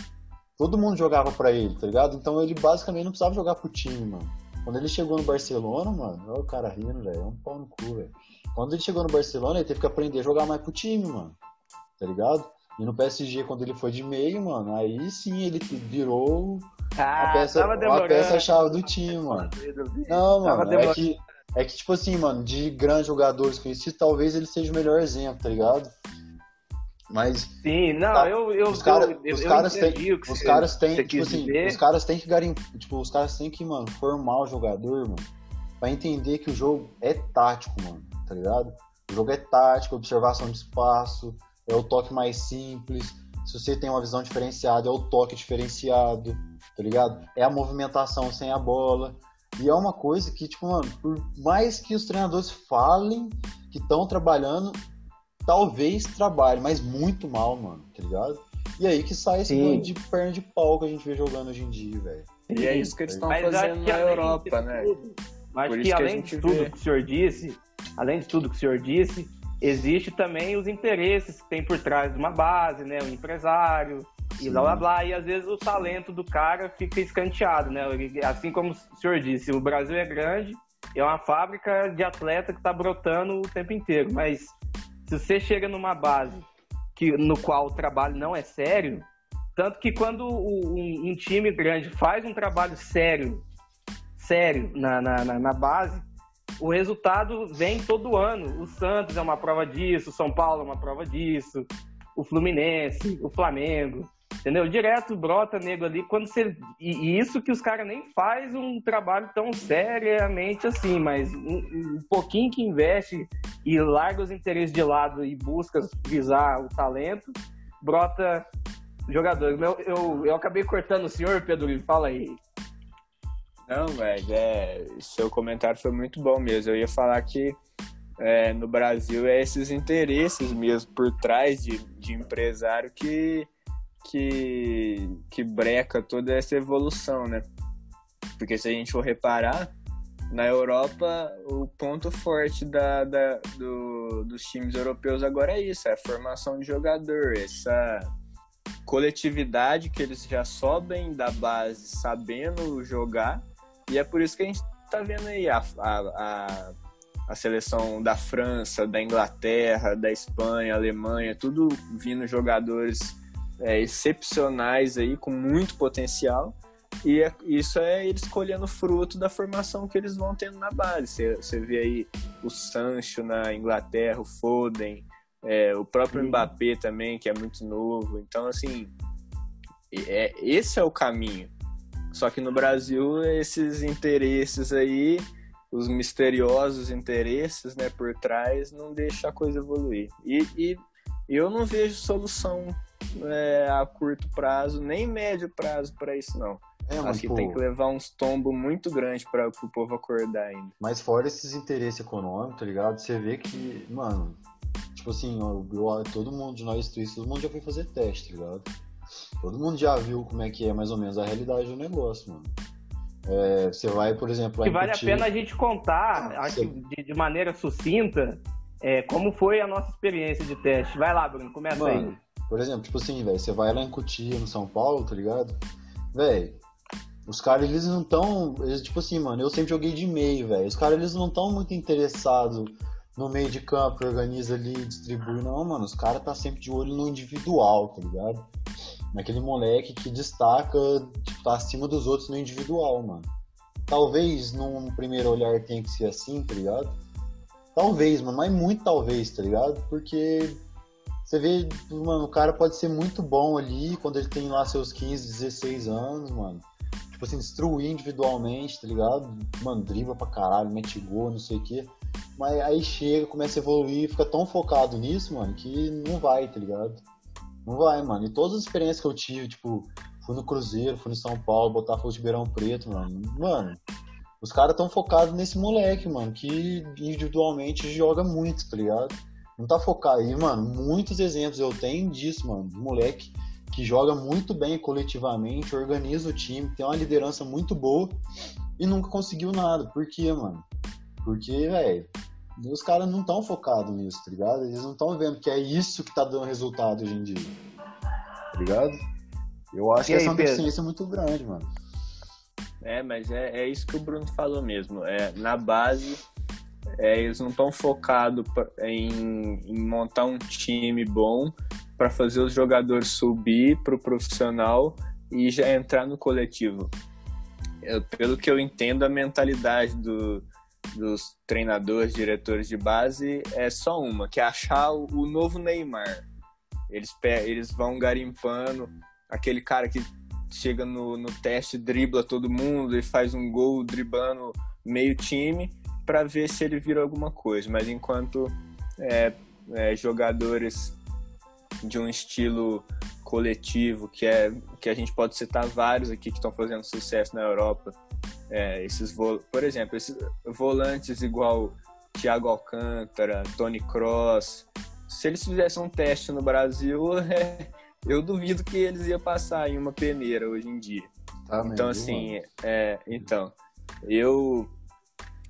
C: todo mundo jogava para ele, tá ligado? Então ele basicamente não precisava jogar pro time, mano. Quando ele chegou no Barcelona, mano, olha o cara rindo, velho, é um pau no cu, velho. Quando ele chegou no Barcelona, ele teve que aprender a jogar mais pro time, mano. Tá ligado? E no PSG, quando ele foi de meio, mano, aí sim ele virou ah, a peça, peça-chave do time, mano. Não, mano, é que, é que, tipo assim, mano, de grandes jogadores conhecidos, talvez ele seja o melhor exemplo, tá ligado? Mas.
A: Sim, não, tá, eu, eu.
C: Os, cara, eu, os eu caras têm. Os caras têm, tipo assim, os caras têm que garimpar. Tipo, os caras têm que, mano, formar o jogador, mano, pra entender que o jogo é tático, mano, tá ligado? O jogo é tático, observação de espaço, é o toque mais simples. Se você tem uma visão diferenciada, é o toque diferenciado, tá ligado? É a movimentação sem a bola. E é uma coisa que, tipo, mano, por mais que os treinadores falem que estão trabalhando, talvez trabalhe, mas muito mal, mano, tá ligado? E aí que sai esse monte de perna de pau que a gente vê jogando hoje em dia, velho.
B: E é isso que eles estão fazendo na Europa, né?
A: Mas que, que além de tudo vê... que o senhor disse, além de tudo que o senhor disse, existe também os interesses que tem por trás de uma base, né? O empresário Sim. e blá blá blá. E às vezes o talento do cara fica escanteado, né? Assim como o senhor disse, o Brasil é grande, é uma fábrica de atleta que está brotando o tempo inteiro. Mas se você chega numa base que, no qual o trabalho não é sério, tanto que quando um, um time grande faz um trabalho sério, sério na, na, na base, o resultado vem todo ano. O Santos é uma prova disso, o São Paulo é uma prova disso, o Fluminense, o Flamengo, entendeu? Direto brota nego ali quando você e, isso que os caras nem faz um trabalho tão seriamente assim, mas um, um, pouquinho que investe e larga os interesses de lado e busca visar o talento, brota jogador. Eu, eu, eu acabei cortando o senhor, Pedro, fala aí.
B: Não, velho, é, seu comentário foi muito bom mesmo. Eu ia falar que é, no Brasil é esses interesses mesmo por trás de, de empresário que, que, que breca toda essa evolução, né? Porque se a gente for reparar, na Europa o ponto forte da, da do, dos times europeus agora é isso, é a formação de jogador, essa coletividade que eles já sobem da base sabendo jogar e é por isso que a gente tá vendo aí a, a, a, a seleção da França, da Inglaterra, da Espanha, Alemanha, tudo vindo jogadores é, excepcionais aí, com muito potencial. E é, isso é eles colhendo fruto da formação que eles vão tendo na base. Você, você vê aí o Sancho na Inglaterra, o Foden, é, o próprio Sim. Mbappé também, que é muito novo. Então, assim, é, esse é o caminho. Só que no Brasil, esses interesses aí, os misteriosos interesses né, por trás, não deixam a coisa evoluir. E, e eu não vejo solução é, a curto prazo, nem médio prazo para isso, não. É, Acho que pô, tem que levar uns tombos muito grandes para o povo acordar ainda.
C: Mas fora esses interesses econômicos, tá ligado? Você vê que, mano, tipo assim, eu, eu, todo mundo de nós, todo mundo já foi fazer teste, tá ligado? Todo mundo já viu como é que é mais ou menos a realidade do negócio, mano. É, você vai, por exemplo.
A: Que vale incutir... a pena a gente contar, acho você... de, de, maneira sucinta, é, como foi a nossa experiência de teste. Vai lá, Bruno, começa Mano, aí.
C: Por exemplo, tipo assim, velho, você vai lá em Cotia, no São Paulo, tá ligado? Velho, os caras, eles não tão. Tipo assim, mano, eu sempre joguei de meio, velho. Os caras, eles não tão muito interessados no meio de campo, organiza ali, distribui. Não, mano, os caras tá sempre de olho no individual, tá ligado? Naquele moleque que destaca, tipo, tá acima dos outros no individual, mano. Talvez num primeiro olhar tenha que ser assim, tá ligado? Talvez, mano, mas muito talvez, tá ligado? Porque você vê, mano, o cara pode ser muito bom ali quando ele tem lá seus 15, 16 anos, mano. Tipo assim, destruir individualmente, tá ligado? Mano, dribla pra caralho, mete gol, não sei o quê. Mas aí chega, começa a evoluir, fica tão focado nisso, mano, que não vai, tá ligado? Não vai, mano. E todas as experiências que eu tive, tipo, fui no Cruzeiro, fui no São Paulo, botar fogo de Beirão Preto, mano. Mano, os caras tão focados nesse moleque, mano, que individualmente joga muito, tá ligado? não tá focado aí, mano. Muitos exemplos eu tenho disso, mano. De moleque que joga muito bem coletivamente, organiza o time, tem uma liderança muito boa e nunca conseguiu nada. Por quê, mano? Porque, velho, os caras não estão focados nisso, tá ligado? Eles não estão vendo que é isso que tá dando resultado hoje em dia. Tá ligado? Eu acho e que aí, essa é uma deficiência muito grande, mano.
B: É, mas é, é isso que o Bruno falou mesmo. É, na base, é, eles não estão focados em, em, montar um time bom para fazer os jogadores subir para o profissional e já entrar no coletivo. Eu, pelo que eu entendo, a mentalidade do, dos treinadores, diretores de base é só uma, que é achar o, novo Neymar. Eles, eles vão garimpando aquele cara que chega no, no teste, dribla todo mundo e faz um gol driblando meio time para ver se ele vira alguma coisa. Mas enquanto é, é, jogadores de um estilo coletivo, que é que a gente pode citar vários aqui que estão fazendo sucesso na Europa, é, esses por exemplo, esses volantes igual Thiago Alcântara, Tony Cross, se eles fizessem um teste no Brasil, é, eu duvido que eles iam passar em uma peneira hoje em dia. Tá então assim, é, então eu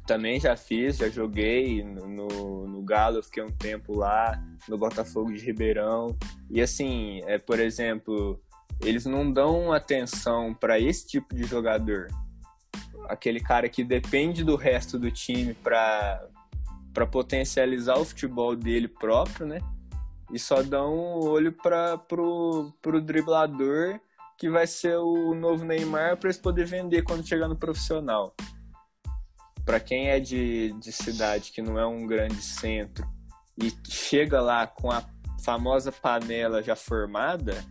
B: também já fiz, já joguei no, no Galo, fiquei um tempo lá, no Botafogo de Ribeirão. E assim, é, por exemplo, eles não dão atenção para esse tipo de jogador. Aquele cara que depende do resto do time para para potencializar o futebol dele próprio, né? E só dão um olho para pro, pro driblador que vai ser o novo Neymar para eles poder vender quando chegar no profissional para quem é de, de cidade que não é um grande centro e chega lá com a famosa panela já formada,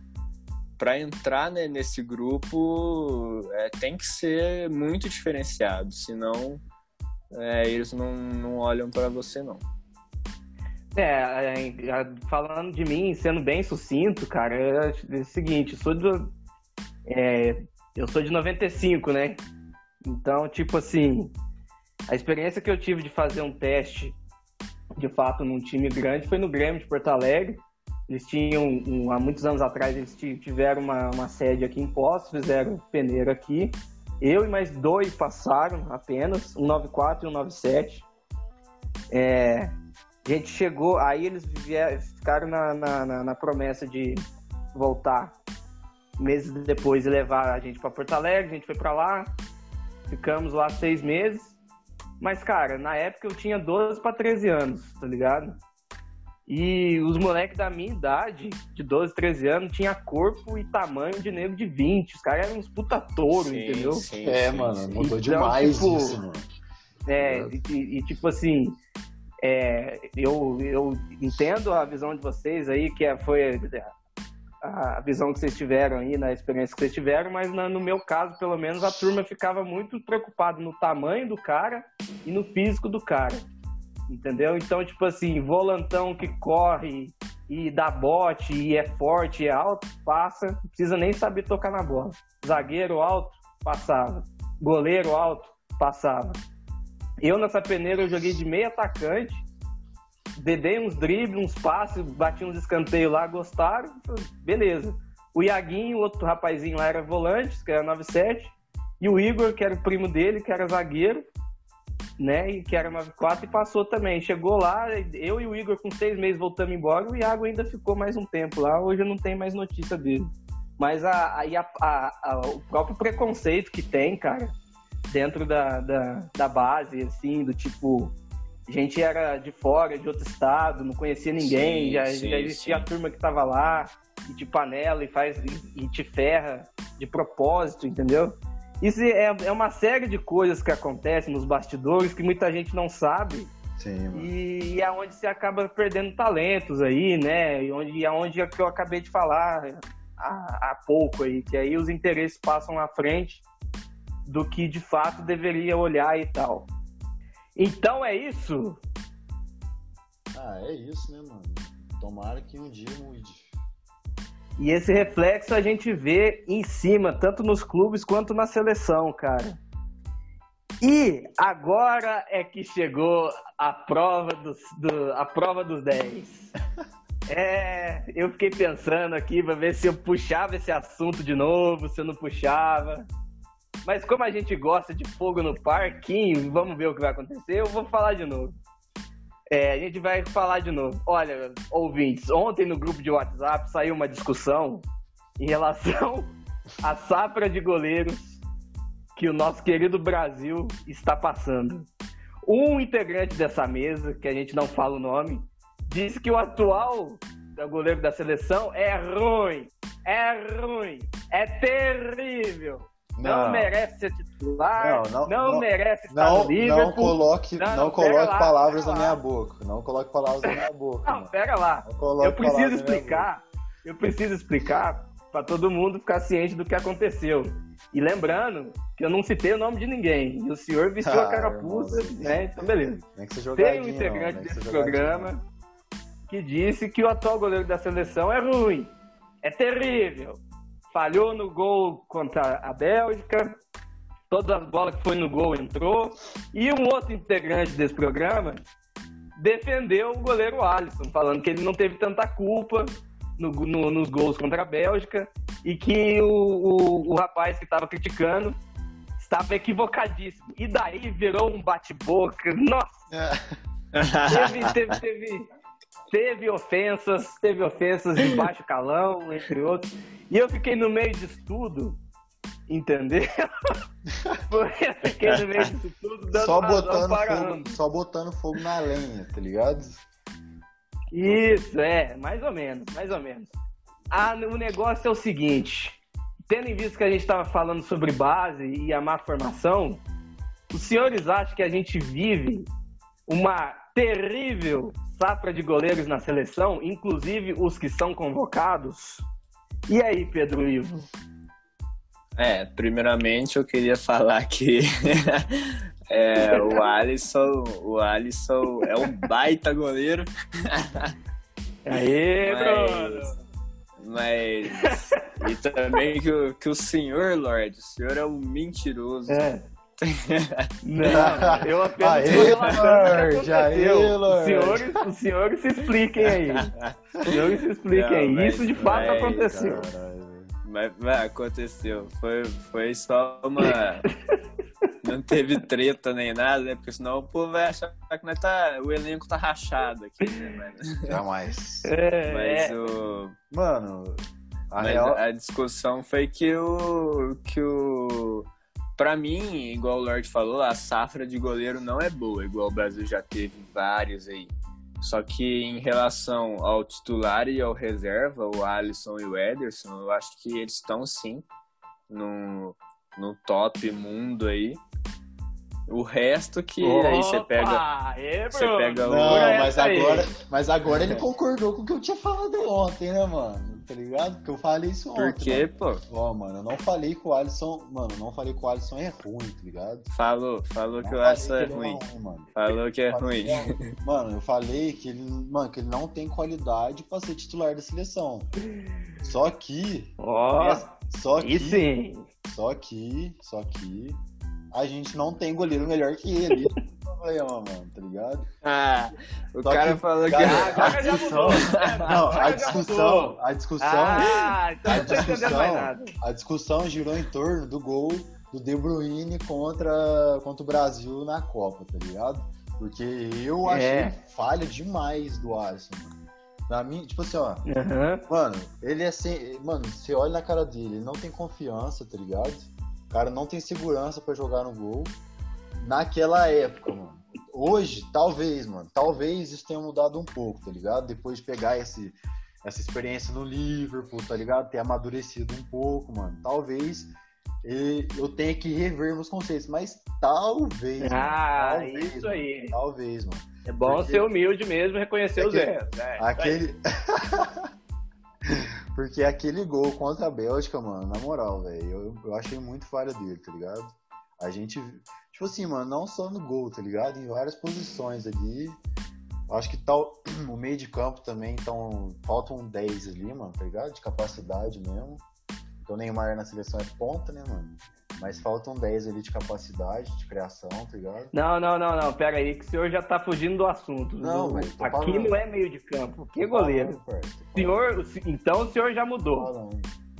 B: para entrar né, nesse grupo é, tem que ser muito diferenciado, senão é, eles não, não olham para você não.
A: É, é, falando de mim, sendo bem sucinto, cara, é, é o seguinte, sou de, é, eu sou de 95, né? Então, tipo assim, a experiência que eu tive de fazer um teste, de fato, num time grande foi no Grêmio de Porto Alegre. Eles tinham, um, há muitos anos atrás, eles tiveram uma, uma sede aqui em Poços, fizeram peneira aqui. Eu e mais dois passaram apenas, um 94 e um 97. É, a gente chegou, aí eles vieram, ficaram na, na, na, promessa de voltar meses depois e levar a gente para Porto Alegre. A gente foi para lá, ficamos lá seis meses. Mas, cara, na época eu tinha 12 para 13 anos, tá ligado? E os moleques da minha idade, de 12, 13 anos, tinha corpo e tamanho de nego de 20. Os caras eram uns puta touro, sim, entendeu?
C: Sim, é, sim, mano, mudou então, demais tipo, isso, mano.
A: É, e, e, tipo assim, é, eu, eu entendo a visão de vocês aí, que é, foi a visão que vocês tiveram aí, na experiência que vocês tiveram, mas no meu caso, pelo menos, a turma ficava muito preocupada no tamanho do cara e no físico do cara. Entendeu? Então, tipo assim, volantão que corre e dá bote e é forte é alto, passa, não precisa nem saber tocar na bola. Zagueiro alto, passava. Goleiro alto, passava. Eu nessa peneira eu joguei de meio atacante dei uns dribles, uns passes, bati uns escanteios lá, gostaram, beleza. O Iaguinho, outro rapazinho lá, era volante, que era 97. E o Igor, que era o primo dele, que era zagueiro, né? E que era 94 e passou também. Chegou lá, eu e o Igor com seis meses voltamos embora, o Iago ainda ficou mais um tempo lá. Hoje eu não tenho mais notícia dele. Mas a, a, a, o próprio preconceito que tem, cara, dentro da, da, da base, assim, do tipo, a gente era de fora, de outro estado, não conhecia ninguém, sim, já, sim, já existia sim. a turma que tava lá, e te panela e faz e, e te ferra de propósito, entendeu? Isso é, é uma série de coisas que acontecem nos bastidores que muita gente não sabe.
C: Sim,
A: e, e é onde você acaba perdendo talentos aí, né? E onde, é onde é que eu acabei de falar há, há pouco aí, que aí os interesses passam à frente do que de fato deveria olhar e tal. Então é isso?
C: Ah, é isso, né, mano? Tomara que um dia mude.
A: E esse reflexo a gente vê em cima, tanto nos clubes quanto na seleção, cara. E agora é que chegou a prova dos, do, a prova dos 10. É, eu fiquei pensando aqui para ver se eu puxava esse assunto de novo, se eu não puxava. Mas como a gente gosta de fogo no parquinho, vamos ver o que vai acontecer, eu vou falar de novo. É, a gente vai falar de novo. Olha, ouvintes, ontem no grupo de WhatsApp saiu uma discussão em relação à safra de goleiros que o nosso querido Brasil está passando. Um integrante dessa mesa, que a gente não fala o nome, disse que o atual goleiro da seleção é ruim, é ruim, é terrível. Não, não merece ser titular, não, não, não, não merece estar
C: não,
A: Liverpool.
C: Não coloque, não, coloque lá, palavras na minha boca. Não coloque palavras na minha boca.
A: Não, pera lá. eu preciso explicar. Eu preciso explicar para todo mundo ficar ciente do que aconteceu. E lembrando que eu não citei o nome de ninguém. E o senhor vestiu ah, a carapuça, né? Então, beleza. Tem um integrante desse programa que disse que o atual goleiro da seleção é ruim, é terrível, falhou no gol contra a Bélgica, todas as bolas que foi no gol entrou. E um outro integrante desse programa defendeu o goleiro Alisson, falando que ele não teve tanta culpa no, no, nos gols contra a Bélgica e que o, o, o rapaz que estava criticando estava equivocadíssimo. E daí virou um bate-boca. Nossa! É. teve, teve, teve, teve ofensas, teve ofensas de baixo calão, entre outros. E eu fiquei no meio disso tudo, entendeu? eu fiquei no meio disso tudo, dando
C: só botando, fogo, só botando fogo na lenha, tá ligado?
A: Isso, é, mais ou menos, mais ou menos. Ah, o negócio é o seguinte, tendo em vista que a gente estava falando sobre base e a má formação, os senhores acham que a gente vive uma terrível safra de goleiros na seleção, inclusive os que são convocados? E aí, Pedro Ivo?
B: É, primeiramente eu queria falar que é, o Alisson, o Alisson é um baita goleiro.
A: Aê, mas,
B: Mas. E também que o, que o senhor, Lorde, o senhor é um mentiroso.
A: É. Não, eu apenas aê, Lord, aê, Lord. Os senhores, os senhores se expliquem aí. Os senhores se expliquem não, aí. Isso de fato mas, aconteceu.
B: Mas, mas, aconteceu. Foi, foi só uma. não teve treta nem nada, né? Porque senão o povo vai achar que nós tá, o elenco tá rachado aqui, né?
C: Mas... Jamais.
B: É, mas é. o.
C: Mano.
B: A, real... a discussão foi que o. que o para mim, igual o Lord falou, a safra de goleiro não é boa, igual o Brasil já teve vários aí. Só que em relação ao titular e ao reserva, o Alisson e o Ederson, eu acho que eles estão sim no, no top mundo aí. O resto que Opa, aí você pega. você pega
C: o. Não, mas agora, mas agora ele concordou com o que eu tinha falado ontem, né, mano? Tá ligado? Porque eu falei isso ontem.
B: Por quê,
C: mano. pô? Ó, mano, eu não falei que o Alisson. Mano, não falei que o Alisson é ruim, tá ligado?
B: Falou, falou não que o Alisson é ruim. É ruim falou que é ruim.
C: Mano, eu falei que ele, mano, que ele não tem qualidade pra ser titular da seleção. Só que.
A: Ó, oh, só que.
C: Sim. Só que. Só que. A gente não tem goleiro melhor que ele. problema, mano, tá ligado?
B: Ah, o
C: Só
B: cara
C: que,
B: falou
C: cara,
B: que.
A: agora
C: a discussão,
A: né?
C: não, a discussão, a discussão,
A: Ah, então
C: a discussão, a discussão girou em torno do gol do De Bruyne contra, contra o Brasil na Copa, tá ligado? Porque eu achei
A: É.
C: falha demais do Alisson, mano. Na minha, tipo assim, ó,
A: Aham.
C: Mano, ele é sem. Mano, você olha na cara dele, ele não tem confiança, tá ligado? O cara não tem segurança pra jogar no gol. Naquela época, mano. Hoje, talvez, mano. Talvez isso tenha mudado um pouco, tá ligado? Depois de pegar esse, essa experiência no Liverpool, tá ligado? Ter amadurecido um pouco, mano. Talvez eu tenha que rever meus conceitos, mas talvez. mano,
A: Ah,
C: talvez,
A: isso
C: mano,
A: aí.
C: Talvez, mano.
A: É bom
C: Porque-
A: ser humilde mesmo e reconhecer os
C: Aquele-
A: erros. né?
C: Aquele. Porque aquele gol contra a Bélgica, mano, na moral, velho, eu, eu achei muito falha dele, tá ligado? A gente. Tipo assim, mano, não só no gol, tá ligado? Em várias posições ali. Acho que tal. O meio de campo também, então. Falta um 10 ali, mano, tá ligado? De capacidade mesmo. Porque o Neymar na seleção é ponta, né, mano? Mas falta um 10 ali de capacidade, de criação, tá ligado?
A: Não, não, não, não. Pera aí, que o senhor já tá fugindo do assunto.
C: Não, mas tô
A: Aqui
C: falando.
A: não é meio de campo. Que
C: Tô
A: goleiro.
C: falando,
A: senhor, então o senhor já mudou.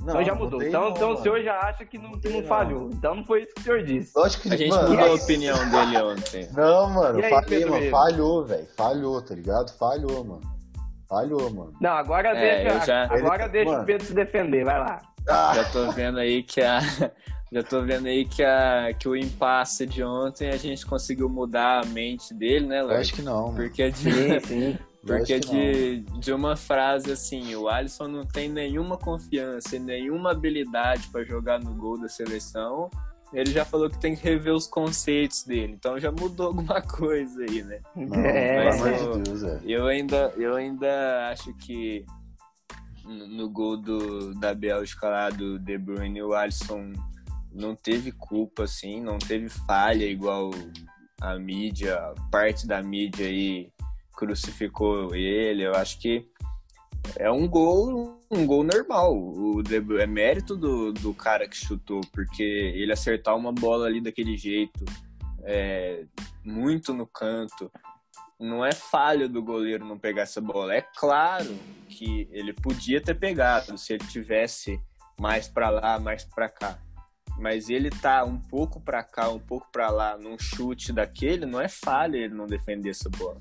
A: Então já
C: não
A: mudou. Então,
C: não,
A: então o senhor já acha que não, que não
C: Não.
A: falhou. Então não foi isso que o senhor disse.
C: Lógico que
B: A gente
C: mano,
B: mudou a opinião dele ontem.
C: Não, mano,
A: aí, Pedro
C: mano.
A: Ivo?
C: Falhou, velho. Falhou, tá ligado? Falhou, mano. Falhou, mano.
A: Não, agora
B: É,
A: deixa,
B: eu já-
A: agora
C: Ele-
A: deixa
C: mano.
A: o Pedro se defender. Vai lá.
C: Ah,
B: Já tô vendo aí que a. Já tô vendo aí que, a, que o impasse de ontem a gente conseguiu mudar a mente dele, né, Léo?
C: acho que não, mano.
B: Porque de,
A: Sim, sim.
B: porque
C: que
B: de, de uma frase assim, o Alisson não tem nenhuma confiança e nenhuma habilidade pra jogar no gol da seleção. Ele já falou que tem que rever os conceitos dele, então já mudou alguma coisa aí, né?
C: Não,
A: É,
C: pelo
B: mas
C: amor de Deus, velho.
B: Eu ainda, eu ainda acho que no, no gol do, da Bélgica lá do De Bruyne, o Alisson não teve culpa, assim, não teve falha igual a mídia, parte da mídia aí crucificou ele. Eu acho que é um gol, um gol normal. O é mérito do, do cara que chutou, porque ele acertar uma bola ali daquele jeito, é, muito no canto, não é falha do goleiro não pegar essa bola. É claro que ele podia ter pegado se ele tivesse mais pra lá, mais pra cá. Mas ele tá um pouco pra cá, um pouco pra lá, num chute daquele, não é falha ele não defender essa bola.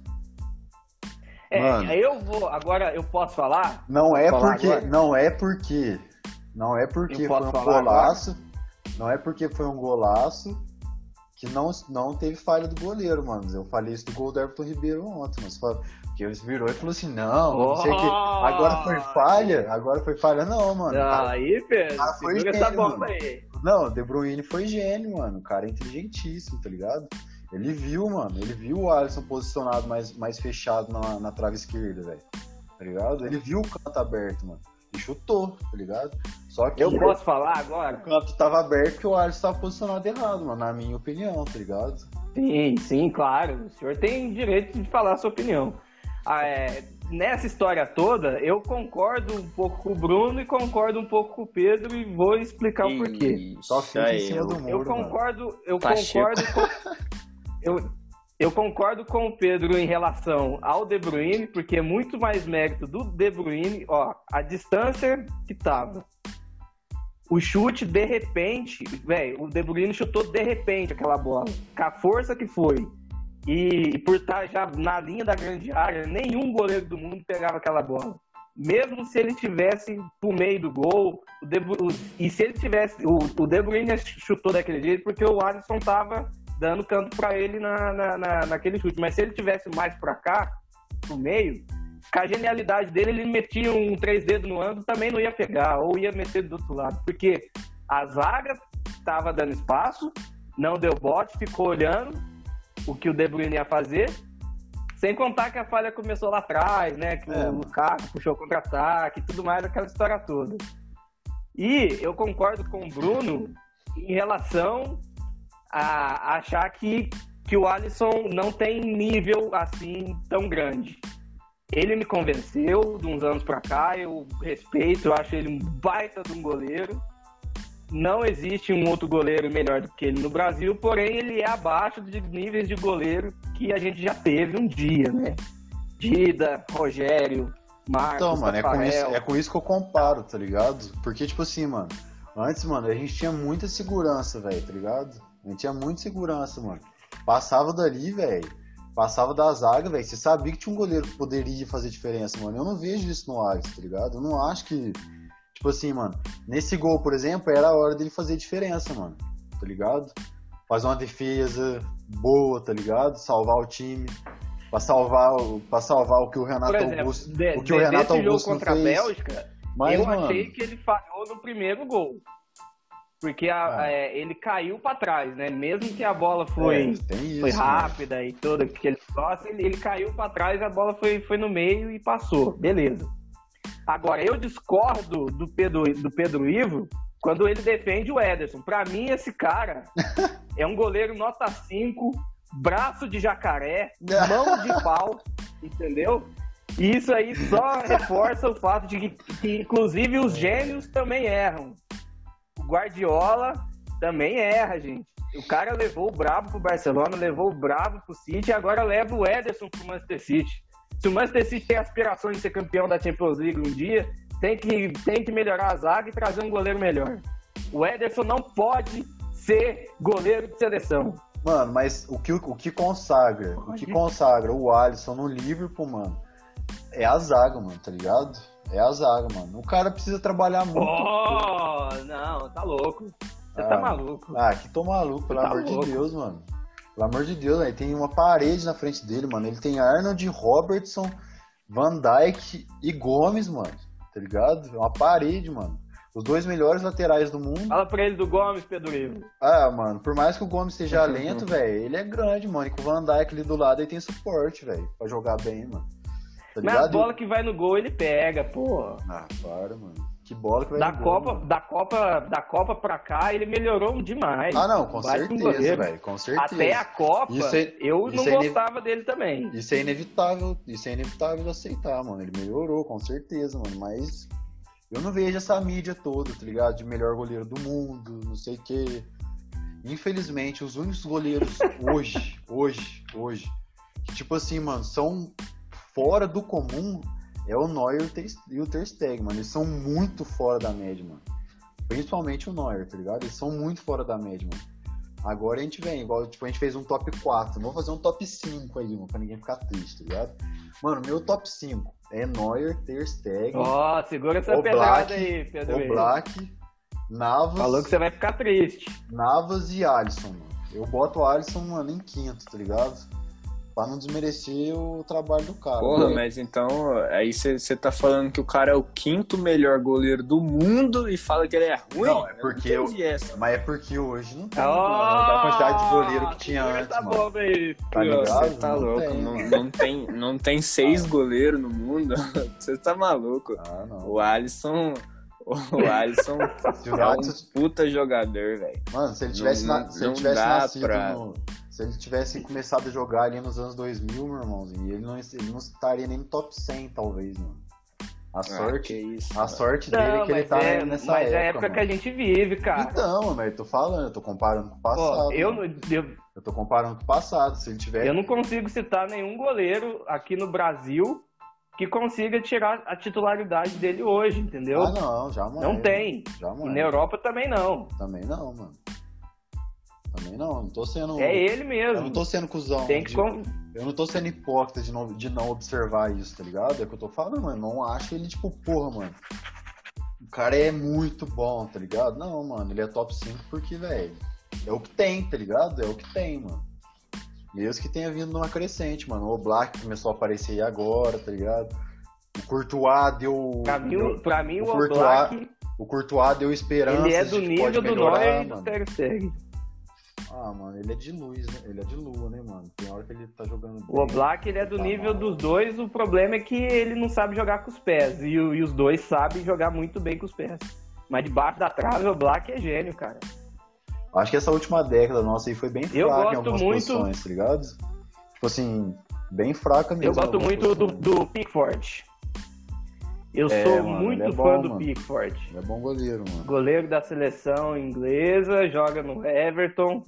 A: É,
C: Mano.
A: eu vou. Agora eu posso falar?
C: Não é
A: Falar
C: porque.
A: agora?
C: Não é porque. Não é porque
A: Eu
C: foi um golaço. Não é porque foi um golaço que não, não teve falha do goleiro, mano. Eu falei isso do gol do Everton Ribeiro ontem, mas que ele virou e falou assim: não, não sei o que.
A: Oh!
C: Agora foi falha? Agora foi falha, não, mano.
A: Ah, aí, Pedro,
C: cara foi
A: segura essa bomba
C: mano.
A: aí.
C: Não, o De Bruyne foi gênio, mano. O cara é inteligentíssimo, tá ligado? Ele viu, mano. Ele viu o Alisson posicionado mais, mais fechado na, na trave esquerda, velho. Tá ligado? Ele viu o canto aberto, mano. E chutou, tá ligado? Só que
A: Eu posso falar agora?
C: o canto tava aberto porque o Alisson tava posicionado errado, mano. Na minha opinião, tá ligado?
A: Sim, sim, claro. O senhor tem direito de falar a sua opinião. Ah, é, nessa história toda, eu concordo um pouco com o Bruno e concordo um pouco com o Pedro e vou explicar o porquê.
C: Só
B: Ixi,
C: fica em
B: aí,
C: cima
B: eu-
C: do
A: Eu
C: muro, mano.
A: concordo, eu
B: Pacheco.
A: concordo com. Eu, eu concordo com o Pedro em relação ao De Bruyne, porque é muito mais mérito do De Bruyne, ó, a distância que tava. O chute, de repente, velho, o De Bruyne chutou de repente aquela bola, com a força que foi. E, por estar já na linha da grande área, nenhum goleiro do mundo pegava aquela bola. Mesmo se ele tivesse pro meio do gol, o De Bru- o- e se ele tivesse. O, o De Bruyne chutou daquele jeito porque o Alisson tava dando canto pra ele na, na, na- naquele chute. Mas se ele tivesse mais pra cá, pro meio, com a genialidade dele, ele metia um três dedos no ângulo, também não ia pegar, ou ia meter do outro lado. Porque a zaga tava dando espaço, não deu bote, ficou olhando o que o De Bruyne ia fazer. Sem contar que a falha começou lá atrás, né? Que
C: É.
A: o Lukaku puxou contra-ataque e tudo mais, aquela história toda. E eu concordo com o Bruno em relação a achar que, que o Alisson não tem nível assim tão grande. Ele me convenceu de uns anos pra cá, eu respeito, eu acho ele um baita de um goleiro. Não existe um outro goleiro melhor do que ele no Brasil, porém ele é abaixo de níveis de goleiro que a gente já teve um dia, né? Dida, Rogério, Marcos,
C: Então, mano, é com, isso, é com isso que eu comparo, tá ligado? Porque, tipo assim, mano, antes, mano, a gente tinha muita segurança, velho, tá ligado? A gente tinha muita segurança, mano. Passava dali, velho. Passava da zaga, velho. Você sabia que tinha um goleiro que poderia fazer diferença, mano. Eu não vejo isso no Alisson, tá ligado? Eu não acho que. Tipo assim, mano, nesse gol, por exemplo, era a hora dele fazer diferença, mano. Tá ligado? Fazer uma defesa boa, tá ligado? Salvar o time. Pra salvar, o- pra salvar o que o Renato
A: exemplo,
C: Augusto.
A: de,
C: o que o
A: de-
C: Renato
A: desse jogo
C: Augusto
A: contra a
C: fez.
A: Bélgica,
C: Mas,
A: eu
C: mano,
A: achei que ele falhou no primeiro gol. Porque a-
C: Ah.
A: é, ele caiu pra trás, né? Mesmo que a bola foi,
C: é, isso,
A: foi
C: mano.
A: rápida e todo aquele troço, ele, ele caiu pra trás, a bola foi, foi no meio e passou. Beleza. Agora, eu discordo do Pedro, do Pedro Ivo quando ele defende o Ederson. Pra mim, esse cara é um goleiro nota 5, braço de jacaré, mão de pau, entendeu? E isso aí só reforça o fato de que, que, inclusive, os gênios também erram. O Guardiola também erra, gente. O cara levou o Bravo pro Barcelona, levou o Bravo pro City e agora leva o Ederson pro Manchester City. Se o Manchester City tem aspirações de ser campeão da Champions League um dia, tem que, tem que melhorar a zaga e trazer um goleiro melhor. O Ederson não pode ser goleiro de seleção.
C: Mano, mas o que, o que consagra, o que consagra o Alisson no Liverpool, mano, é a zaga, mano, tá ligado? É a zaga, mano. O cara precisa trabalhar muito.
A: Oh, não, tá louco. Você tá
C: Ah.
A: maluco.
C: Ah, que tô maluco, pelo
A: Tá
C: amor
A: louco.
C: de Deus, mano. Pelo amor de Deus, velho. Tem uma parede na frente dele, mano. Ele tem Arnold, Robertson, Van Dyke e Gomes, mano. Tá ligado? É uma parede, mano. Os dois melhores laterais do mundo.
A: Fala pra ele do Gomes, Pedro Ivo.
C: Ah, mano, por mais que o Gomes seja lento, velho, ele é grande, mano. E com o Van Dyke ali do lado, ele tem suporte, velho, pra jogar bem, mano. Tá
A: Mas a bola que vai no gol, ele pega, pô.
C: Ah, para, mano. Que bola que vai
A: Da
C: no gol,
A: Copa,
C: mano.
A: da Copa, da Copa pra cá, ele melhorou demais.
C: Ah, não, com certeza, velho, com certeza.
A: Até a Copa,
C: é-
A: eu não
C: é
A: gostava dele também.
C: Isso é inevitável, isso é inevitável de aceitar, mano. Ele melhorou, com certeza, mano. Mas eu não vejo essa mídia toda, tá ligado? De melhor goleiro do mundo, não sei o quê. Infelizmente, os únicos goleiros hoje, hoje, hoje, que tipo assim, mano, são fora do comum é o Neuer e o Ter- Stegen, mano. Eles são muito fora da média, mano. Principalmente o Neuer, tá ligado? Eles são muito fora da média, mano. Agora a gente vem, igual, tipo, a gente fez um top 4. Vamos fazer um top 5 aí, mano, pra ninguém ficar triste, tá ligado? Mano, meu top 5 é Neuer, Ter Stegen,
A: Ó, segura essa
C: O
A: pedrada aí, Pedro.
C: Black, Navas,
A: Falou que você vai ficar triste.
C: Navas e Alisson, mano. Eu boto o Alisson, mano, em quinto, tá ligado? Pra não desmerecer o trabalho do cara.
B: Porra,
C: né?
B: mas então, aí você tá falando que o cara é o quinto melhor goleiro do mundo e fala que ele é ruim?
C: Não, é porque
B: eu... essa.
C: Mas é porque hoje não tem mano, da quantidade de goleiro que tinha antes,
A: essa
C: mano.
A: bomba aí.
C: Tá ligado?
B: Você tá
C: Não
B: louco,
C: tem.
B: não, não tem, não tem seis goleiros no mundo. Você tá maluco.
C: Ah, não.
B: O Alisson. O Alisson
C: Se o
B: é um
C: Alisson-
B: puta jogador, velho.
C: Mano, se ele tivesse,
B: Não-
C: na- se ele tivesse nascido
B: pra-
C: no. Se ele tivesse começado a jogar ali nos anos 2000, meu irmãozinho, ele não, ele não estaria nem no top 100, talvez, mano. A
B: Ah,
C: sorte,
B: que isso.
C: a sorte dele é que ele
A: mas
C: tá
A: é,
C: nessa
A: mas
C: época.
A: é a época que a
C: mano.
A: gente vive, cara.
C: Então, mano, eu tô falando, eu tô comparando com o passado.
A: Pô, eu,
C: mano.
A: não- eu,
C: Eu tô comparando com o passado. Se ele tiver.
A: eu não consigo citar nenhum goleiro aqui no Brasil que consiga tirar a titularidade dele hoje, entendeu?
C: Ah, não, jamais.
A: Não tem.
C: mano, Jamais.
A: E na Europa também não.
C: Também não, mano. Também não. Não tô sendo.
A: É ele
C: Eu
A: mesmo.
C: não tô sendo cuzão.
A: Tem que
C: de-
A: con-
C: Eu não tô sendo hipócrita de não, de não observar isso, tá ligado? É o que eu tô falando, mano. Não acho ele, tipo, porra, mano. O cara é muito bom, tá ligado? Não, mano, ele é top 5 porque, velho, é o que tem, tá ligado? É o que tem, mano. Mesmo que tenha vindo numa crescente, mano. O Black começou a aparecer aí agora, tá ligado? O Courtois deu.
A: Pra mim,
C: deu-
A: o- pra mim
C: o
A: o
C: Courtois,
A: Oblak,
C: o Courtois deu esperança.
A: ele é do nível do Neuer e do. Ter Stegen.
C: Ah, mano, ele é de luz, né? Ele é de lua, né, mano? Tem hora que ele tá jogando.
A: O Oblak, ele é do
C: Tá
A: nível
C: mal.
A: dos dois, o problema é que ele não sabe jogar com os pés. E, e os dois sabem jogar muito bem com os pés. Mas debaixo da trave, o Oblak é gênio, cara.
C: Acho que essa última década nossa aí foi bem fraca
A: Eu
C: em
A: gosto
C: algumas
A: muito-
C: posições, tá ligado? Tipo assim, bem fraca mesmo.
A: Eu
C: em
A: gosto muito do, do Pickford. Eu
C: É,
A: sou
C: mano,
A: muito
C: ele é
A: fã
C: bom,
A: do
C: mano.
A: Pickford.
C: Ele é bom goleiro, mano.
A: Goleiro da seleção inglesa, joga no Everton.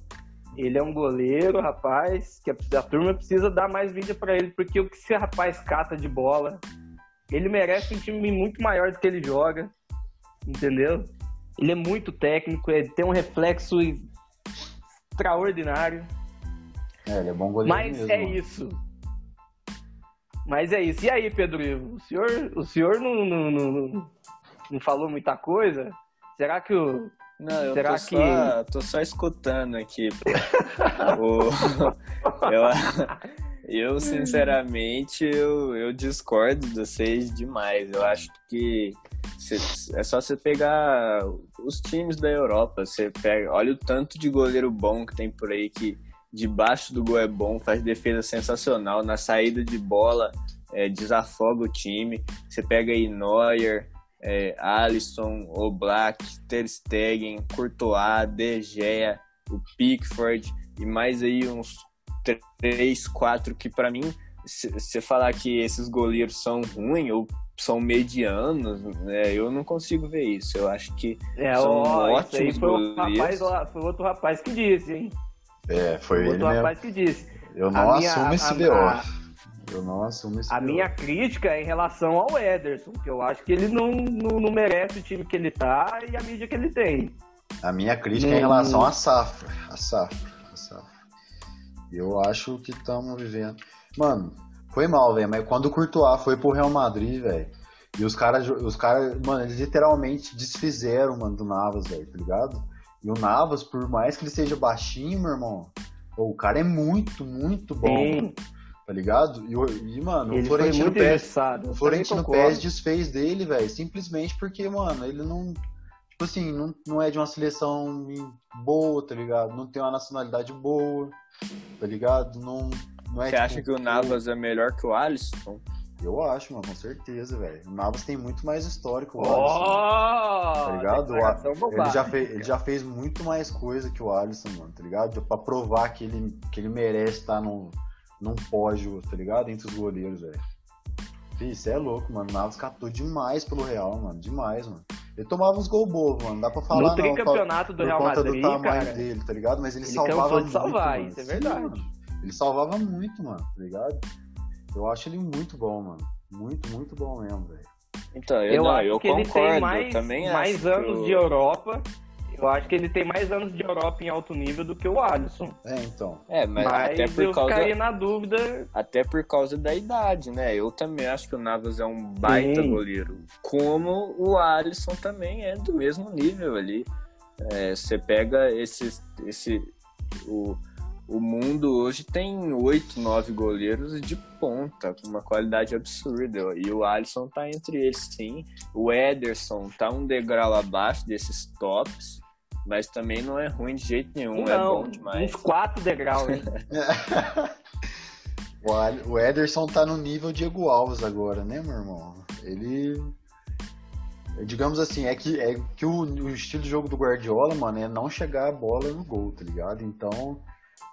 A: Ele é um goleiro, rapaz, que a, a turma precisa dar mais vídeo pra ele, porque o que esse rapaz cata de bola, ele merece um time muito maior do que ele joga, entendeu? Ele é muito técnico, ele tem um reflexo extraordinário.
C: É, ele é bom goleiro
A: Mas
C: mesmo.
A: é isso. Mas é isso. E aí, Pedro Ivo? O senhor, o senhor não, não, não, não falou muita coisa? Será que o.
B: Não, eu
A: Será
B: tô,
A: que-
B: só, tô só escutando aqui. O- eu, eu, sinceramente, eu, eu discordo de vocês demais. Eu acho que é só você pegar os times da Europa. Você pega, olha o tanto de goleiro bom que tem por aí que debaixo do gol é bom, faz defesa sensacional, na saída de bola é, desafoga o time. Você pega aí Neuer, é, Alisson, Oblak, Ter Stegen, Courtois, De Gea, o Pickford e mais aí uns três, quatro que pra mim, se você falar que esses goleiros são ruins ou são medianos, né, eu não consigo ver isso. Eu acho que
A: É,
B: São
A: ó,
B: ótimos
A: foi o rapaz
B: goleiros.
A: foi outro rapaz que disse, hein?
C: É, foi ele
A: outro
C: mesmo.
A: rapaz que disse.
C: Eu não
A: A minha-
C: assumo esse
A: a-
C: BO.
A: a-
C: Eu não assumo esse
A: A
C: BO.
A: minha crítica é em relação ao Ederson, que eu acho que ele não, não, não merece o time que ele tá e a mídia que ele tem.
C: A minha crítica é em
A: Não-
C: relação à safra. A safra. A safra. Eu acho que estamos vivendo. Mano, foi mal, velho. Mas quando o Courtois foi pro Real Madrid, velho. E os caras, os caras, mano, eles literalmente desfizeram, mano, do Navas, velho, tá ligado? E o Navas, por mais que ele seja baixinho, meu irmão, o cara é muito, muito bom,
A: Sim,
C: tá ligado? E, e, mano,
A: ele
C: o
A: foi
C: Florentino
A: muito
C: Pérez, o Florentino Pérez desfez dele, velho, simplesmente porque, mano, ele não. Tipo assim, não, não é de uma seleção boa, tá ligado? Não tem uma nacionalidade boa, tá ligado? Não, não é
B: você
C: tipo,
B: acha que o Navas é melhor que o Alisson?
C: Eu acho, mano, com certeza, velho. O Navas tem muito mais histórico, o Alisson. Tá ligado? Ele já, fez, ele já fez muito mais coisa que o Alisson, mano, tá ligado? Pra provar que ele, que ele merece estar num, num pódio, tá ligado? Entre os goleiros, velho. Isso é louco, mano. O Navas catou demais pelo Real, mano. Demais, mano. Ele tomava uns gols bobos, mano. Dá pra falar,
A: No tricampeonato do Real Madrid,
C: do tamanho
A: cara,
C: dele, tá ligado? Mas ele,
A: ele
C: salvava
A: cansou de
C: muito,
A: salvar,
C: mano.
A: isso é
C: Sim,
A: verdade.
C: mano. Ele salvava muito, mano, tá ligado? Eu acho ele muito bom, mano. Muito, muito bom mesmo, velho.
B: Então, eu,
A: Eu
B: não,
A: acho
B: eu
A: que
B: concordo.
A: ele tem
B: eu
A: mais,
B: também
A: mais anos
B: o-
A: de Europa. Eu acho que ele tem mais anos de Europa em alto nível do que o Alisson.
C: É, então.
B: É, mas,
A: Mas,
B: até por
A: eu
B: causa
A: ficaria na dúvida.
B: até por causa da idade, né? Eu também acho que o Navas é um baita
A: Sim.
B: goleiro. Como o Alisson também é do mesmo nível ali. É, você pega esses, esse. O, o mundo hoje tem oito, nove goleiros de ponta, com uma qualidade absurda. E o Alisson tá entre eles, sim. O Ederson tá um degrau abaixo desses tops, mas também não é ruim de jeito nenhum, é
A: não,
B: bom demais.
A: uns quatro degraus, hein?
C: O Ederson tá no nível Diego Alves agora, né, meu irmão? Ele. Digamos assim, é que, é que o, o estilo de jogo do Guardiola, mano, é não chegar a bola no gol, tá ligado? Então,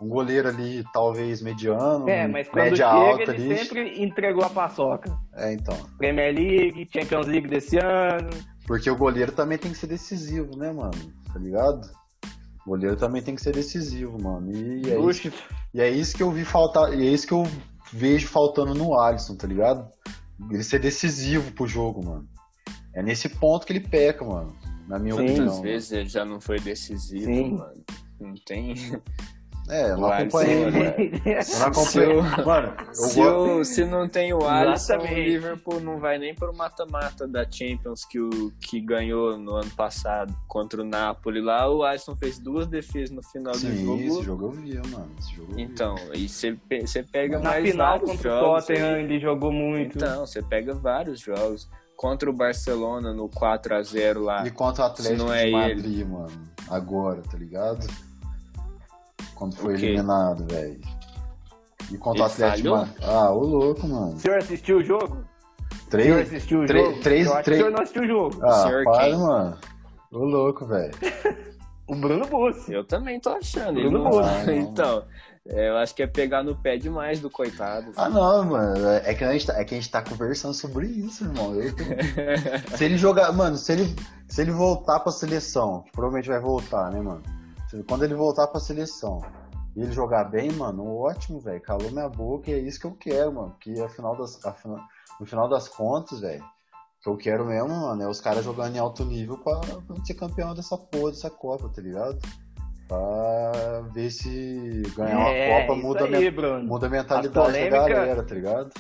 C: um goleiro ali, talvez mediano,
A: É, mas quando
C: média
A: chega,
C: alta
A: ele
C: ali.
A: sempre entregou a paçoca.
C: É, então.
A: Premier League, Champions League desse ano.
C: Porque o goleiro também tem que ser decisivo, né, mano? Tá ligado? O goleiro também tem que ser decisivo, mano. E é, isso, e é isso que eu vi faltar. E é isso que eu vejo faltando no Alisson, tá ligado? Ele ser decisivo pro jogo, mano. É nesse ponto que ele peca, mano. Na minha
A: Sim.
C: opinião.
B: Muitas vezes ele já não foi decisivo,
A: Sim.
B: mano. Não tem.
C: Mano. É, eu não acompanhei. Eu não
B: Se
C: acompanhei.
B: o-
C: Mano, eu
B: Se, se não tem o Alisson, o. Liverpool não vai nem pro mata-mata da Champions que, o, que ganhou no ano passado contra o Napoli lá. O Alisson fez duas defesas no final do
C: Sim,
B: jogo.
C: esse jogo eu vi, mano. Esse jogo eu vi.
B: Então, e você pe- você pega
A: Na
B: mais
A: final contra o. Tottenham, ele jogou muito.
B: Então, você pega vários jogos. Contra o Barcelona no 4x0 lá.
C: E contra o Atlético
B: não é
C: de Madrid, mano. Agora, tá ligado? Quando foi
B: O
C: eliminado, velho. E contra o Atlético. Ah, ô louco, mano.
A: O senhor assistiu o jogo? O senhor
C: Três.
A: assistiu o
C: três-
A: jogo?
C: três-
A: Eu acho
C: três-
A: que o senhor não assistiu o jogo.
C: Ah,
B: senhor
C: para,
B: quem?
C: mano. Ô louco, velho.
A: O Bruno Bussi.
B: Eu também tô achando. Ele
A: Bruno
B: não...
C: Boa.
B: então, É, eu acho que é pegar no pé demais do coitado.
C: Ah, não, mano. É que a gente tá, é que a gente tá conversando sobre isso, irmão. Tô... se ele jogar. Mano, se ele, se ele voltar pra seleção, provavelmente vai voltar, né, mano? Quando ele voltar pra seleção e ele jogar bem, mano, ótimo, velho. Calou minha boca e é isso que eu quero, mano. Porque afinal das, afinal, no final das contas, velho, o que eu quero mesmo, mano, é os caras jogando em alto nível pra, pra ser campeão dessa porra, dessa Copa, tá ligado? pra ver se ganhar uma é, Copa muda, aí, muda a mentalidade polêmica... da galera, tá ligado?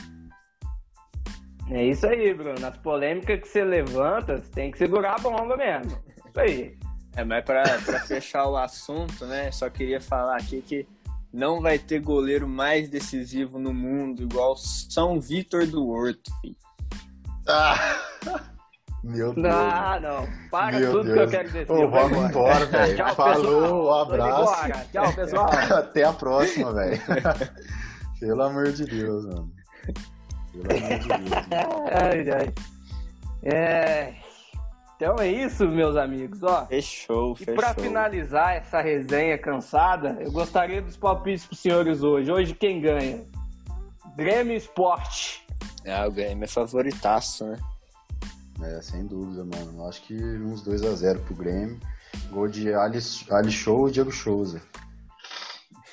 A: É isso aí, Bruno. As polêmicas que você levanta, você tem que segurar a bomba mesmo. Isso aí.
B: É, mas pra, pra fechar o assunto, né? Só queria falar aqui que não vai ter goleiro mais decisivo no mundo igual São Vitor do Horto, filho.
C: Ah! Meu Deus.
A: Não, não. Para Meu tudo Deus. que eu quero dizer.
C: Ô, vamos embora, velho.
A: Tchau,
C: Falou, um abraço.
A: Tchau, pessoal.
C: Até a próxima, velho. Pelo amor de Deus, mano. Pelo amor de Deus. Ai,
A: ai. É... Então é isso, meus amigos. Ó,
B: fechou,
A: e
B: fechou.
A: E pra finalizar essa resenha cansada, eu gostaria dos palpites pros senhores hoje. Hoje quem ganha? Grêmio Esporte.
B: Ah, o Grêmio é favoritaço, né?
C: É, sem dúvida, mano. Eu acho que uns 2x0 pro Grêmio. Gol de Ali, Ali Show e Diego Souza.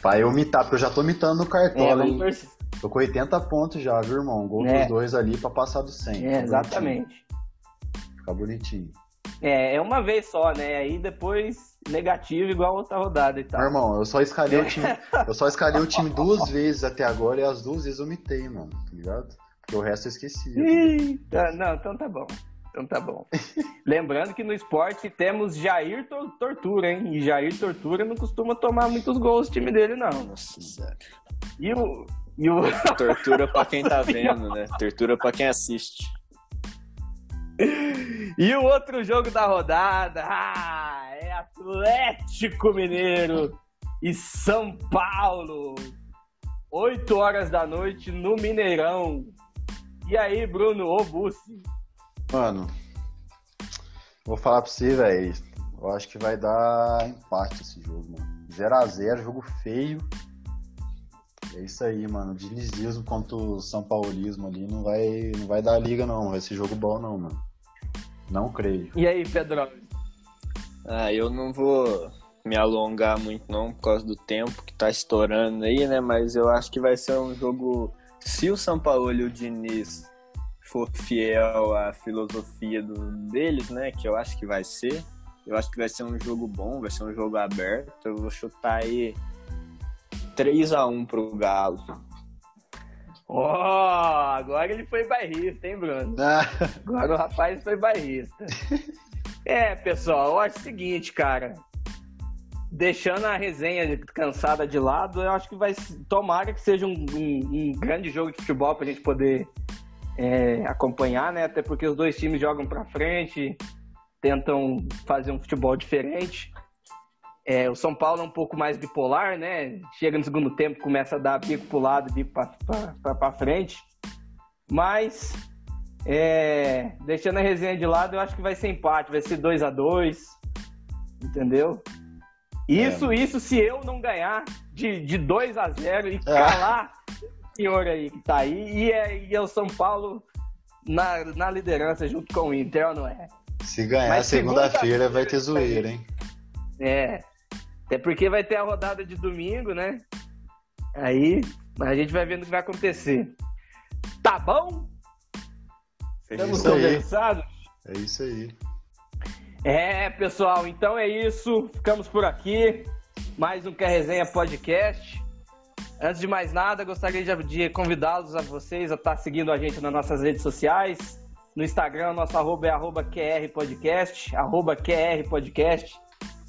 C: Pra eu mitar, porque eu já tô mitando no cartola, é, Tô com 80 pontos já, viu, irmão? Gol é. dos dois ali pra passar do 100.
A: É, exatamente.
C: Ficar bonitinho.
A: É, é uma vez só, né? Aí depois negativo igual outra rodada e tal.
C: Meu irmão, eu só escalei o time. Eu só escalei o time duas vezes até agora e as duas vezes eu mitei, mano, tá ligado? Porque o resto eu esqueci.
A: Eita, não, então tá bom. Então tá bom. Lembrando que no esporte temos Jair Tortura, hein? E Jair Tortura não costuma tomar muitos gols no time dele, não.
B: Nossa senhora.
A: E o. E o...
B: Tortura pra quem tá vendo, né? Tortura pra quem assiste.
A: E o outro jogo da rodada ah, é Atlético Mineiro e São Paulo. 8 horas da noite no Mineirão. E aí, Bruno Obusi,
C: Mano, vou falar pra você, velho. Eu acho que vai dar empate esse jogo, mano. 0x0, jogo feio. É isso aí, mano. Dinizismo contra o São Paulismo ali não vai, não vai dar liga, não. Vai ser jogo bom, não, mano. Não creio.
A: E aí, Pedro?
B: Ah, eu não vou me alongar muito, não, por causa do tempo que tá estourando aí, né? Mas eu acho que vai ser um jogo. Se o São Paulo e o Diniz for fiel à filosofia do, deles, né? Que eu acho que vai ser. Eu acho que vai ser um jogo bom, vai ser um jogo aberto. Eu vou chutar aí 3 a 1 pro Galo.
A: Ó, oh, agora ele foi bairrista, hein, Bruno? Ah. Agora o rapaz foi bairrista. É, pessoal, eu acho o seguinte, cara. Deixando a resenha cansada de lado, eu acho que vai. Tomara que seja um, um, um grande jogo de futebol pra gente poder é, acompanhar, né? Até porque os dois times jogam para frente, tentam fazer um futebol diferente. É, o São Paulo é um pouco mais bipolar, né? Chega no segundo tempo, começa a dar bico pro lado, bico para frente. Mas, é, deixando a resenha de lado, eu acho que vai ser empate, vai ser 2 a 2 entendeu? Isso, é. isso se eu não ganhar de, de 2 a 0 e calar senhor aí que tá aí. E é, e é o São Paulo na, na liderança junto com o Inter, não é?
C: Se ganhar segunda-feira vai ter zoeira, hein?
A: É. Até porque vai ter a rodada de domingo, né? Aí a gente vai vendo o que vai acontecer. Tá bom?
C: É Estamos conversados? É isso aí.
A: É, pessoal, então é isso. Ficamos por aqui. Mais um Quer Resenha Podcast. Antes de mais nada, gostaria de convidá-los a vocês a estar seguindo a gente nas nossas redes sociais. No Instagram, nosso arroba é arroba QRPodcast, arroba QRPodcast.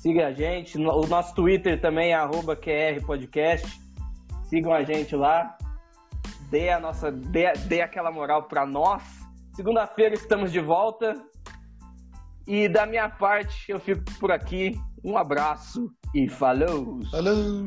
A: Siga a gente. O nosso Twitter também é QRPodcast. Sigam a gente lá. Dê, a nossa, dê, dê aquela moral para nós. Segunda-feira estamos de volta. E da minha parte, eu fico por aqui. Um abraço e falou!
C: Falou!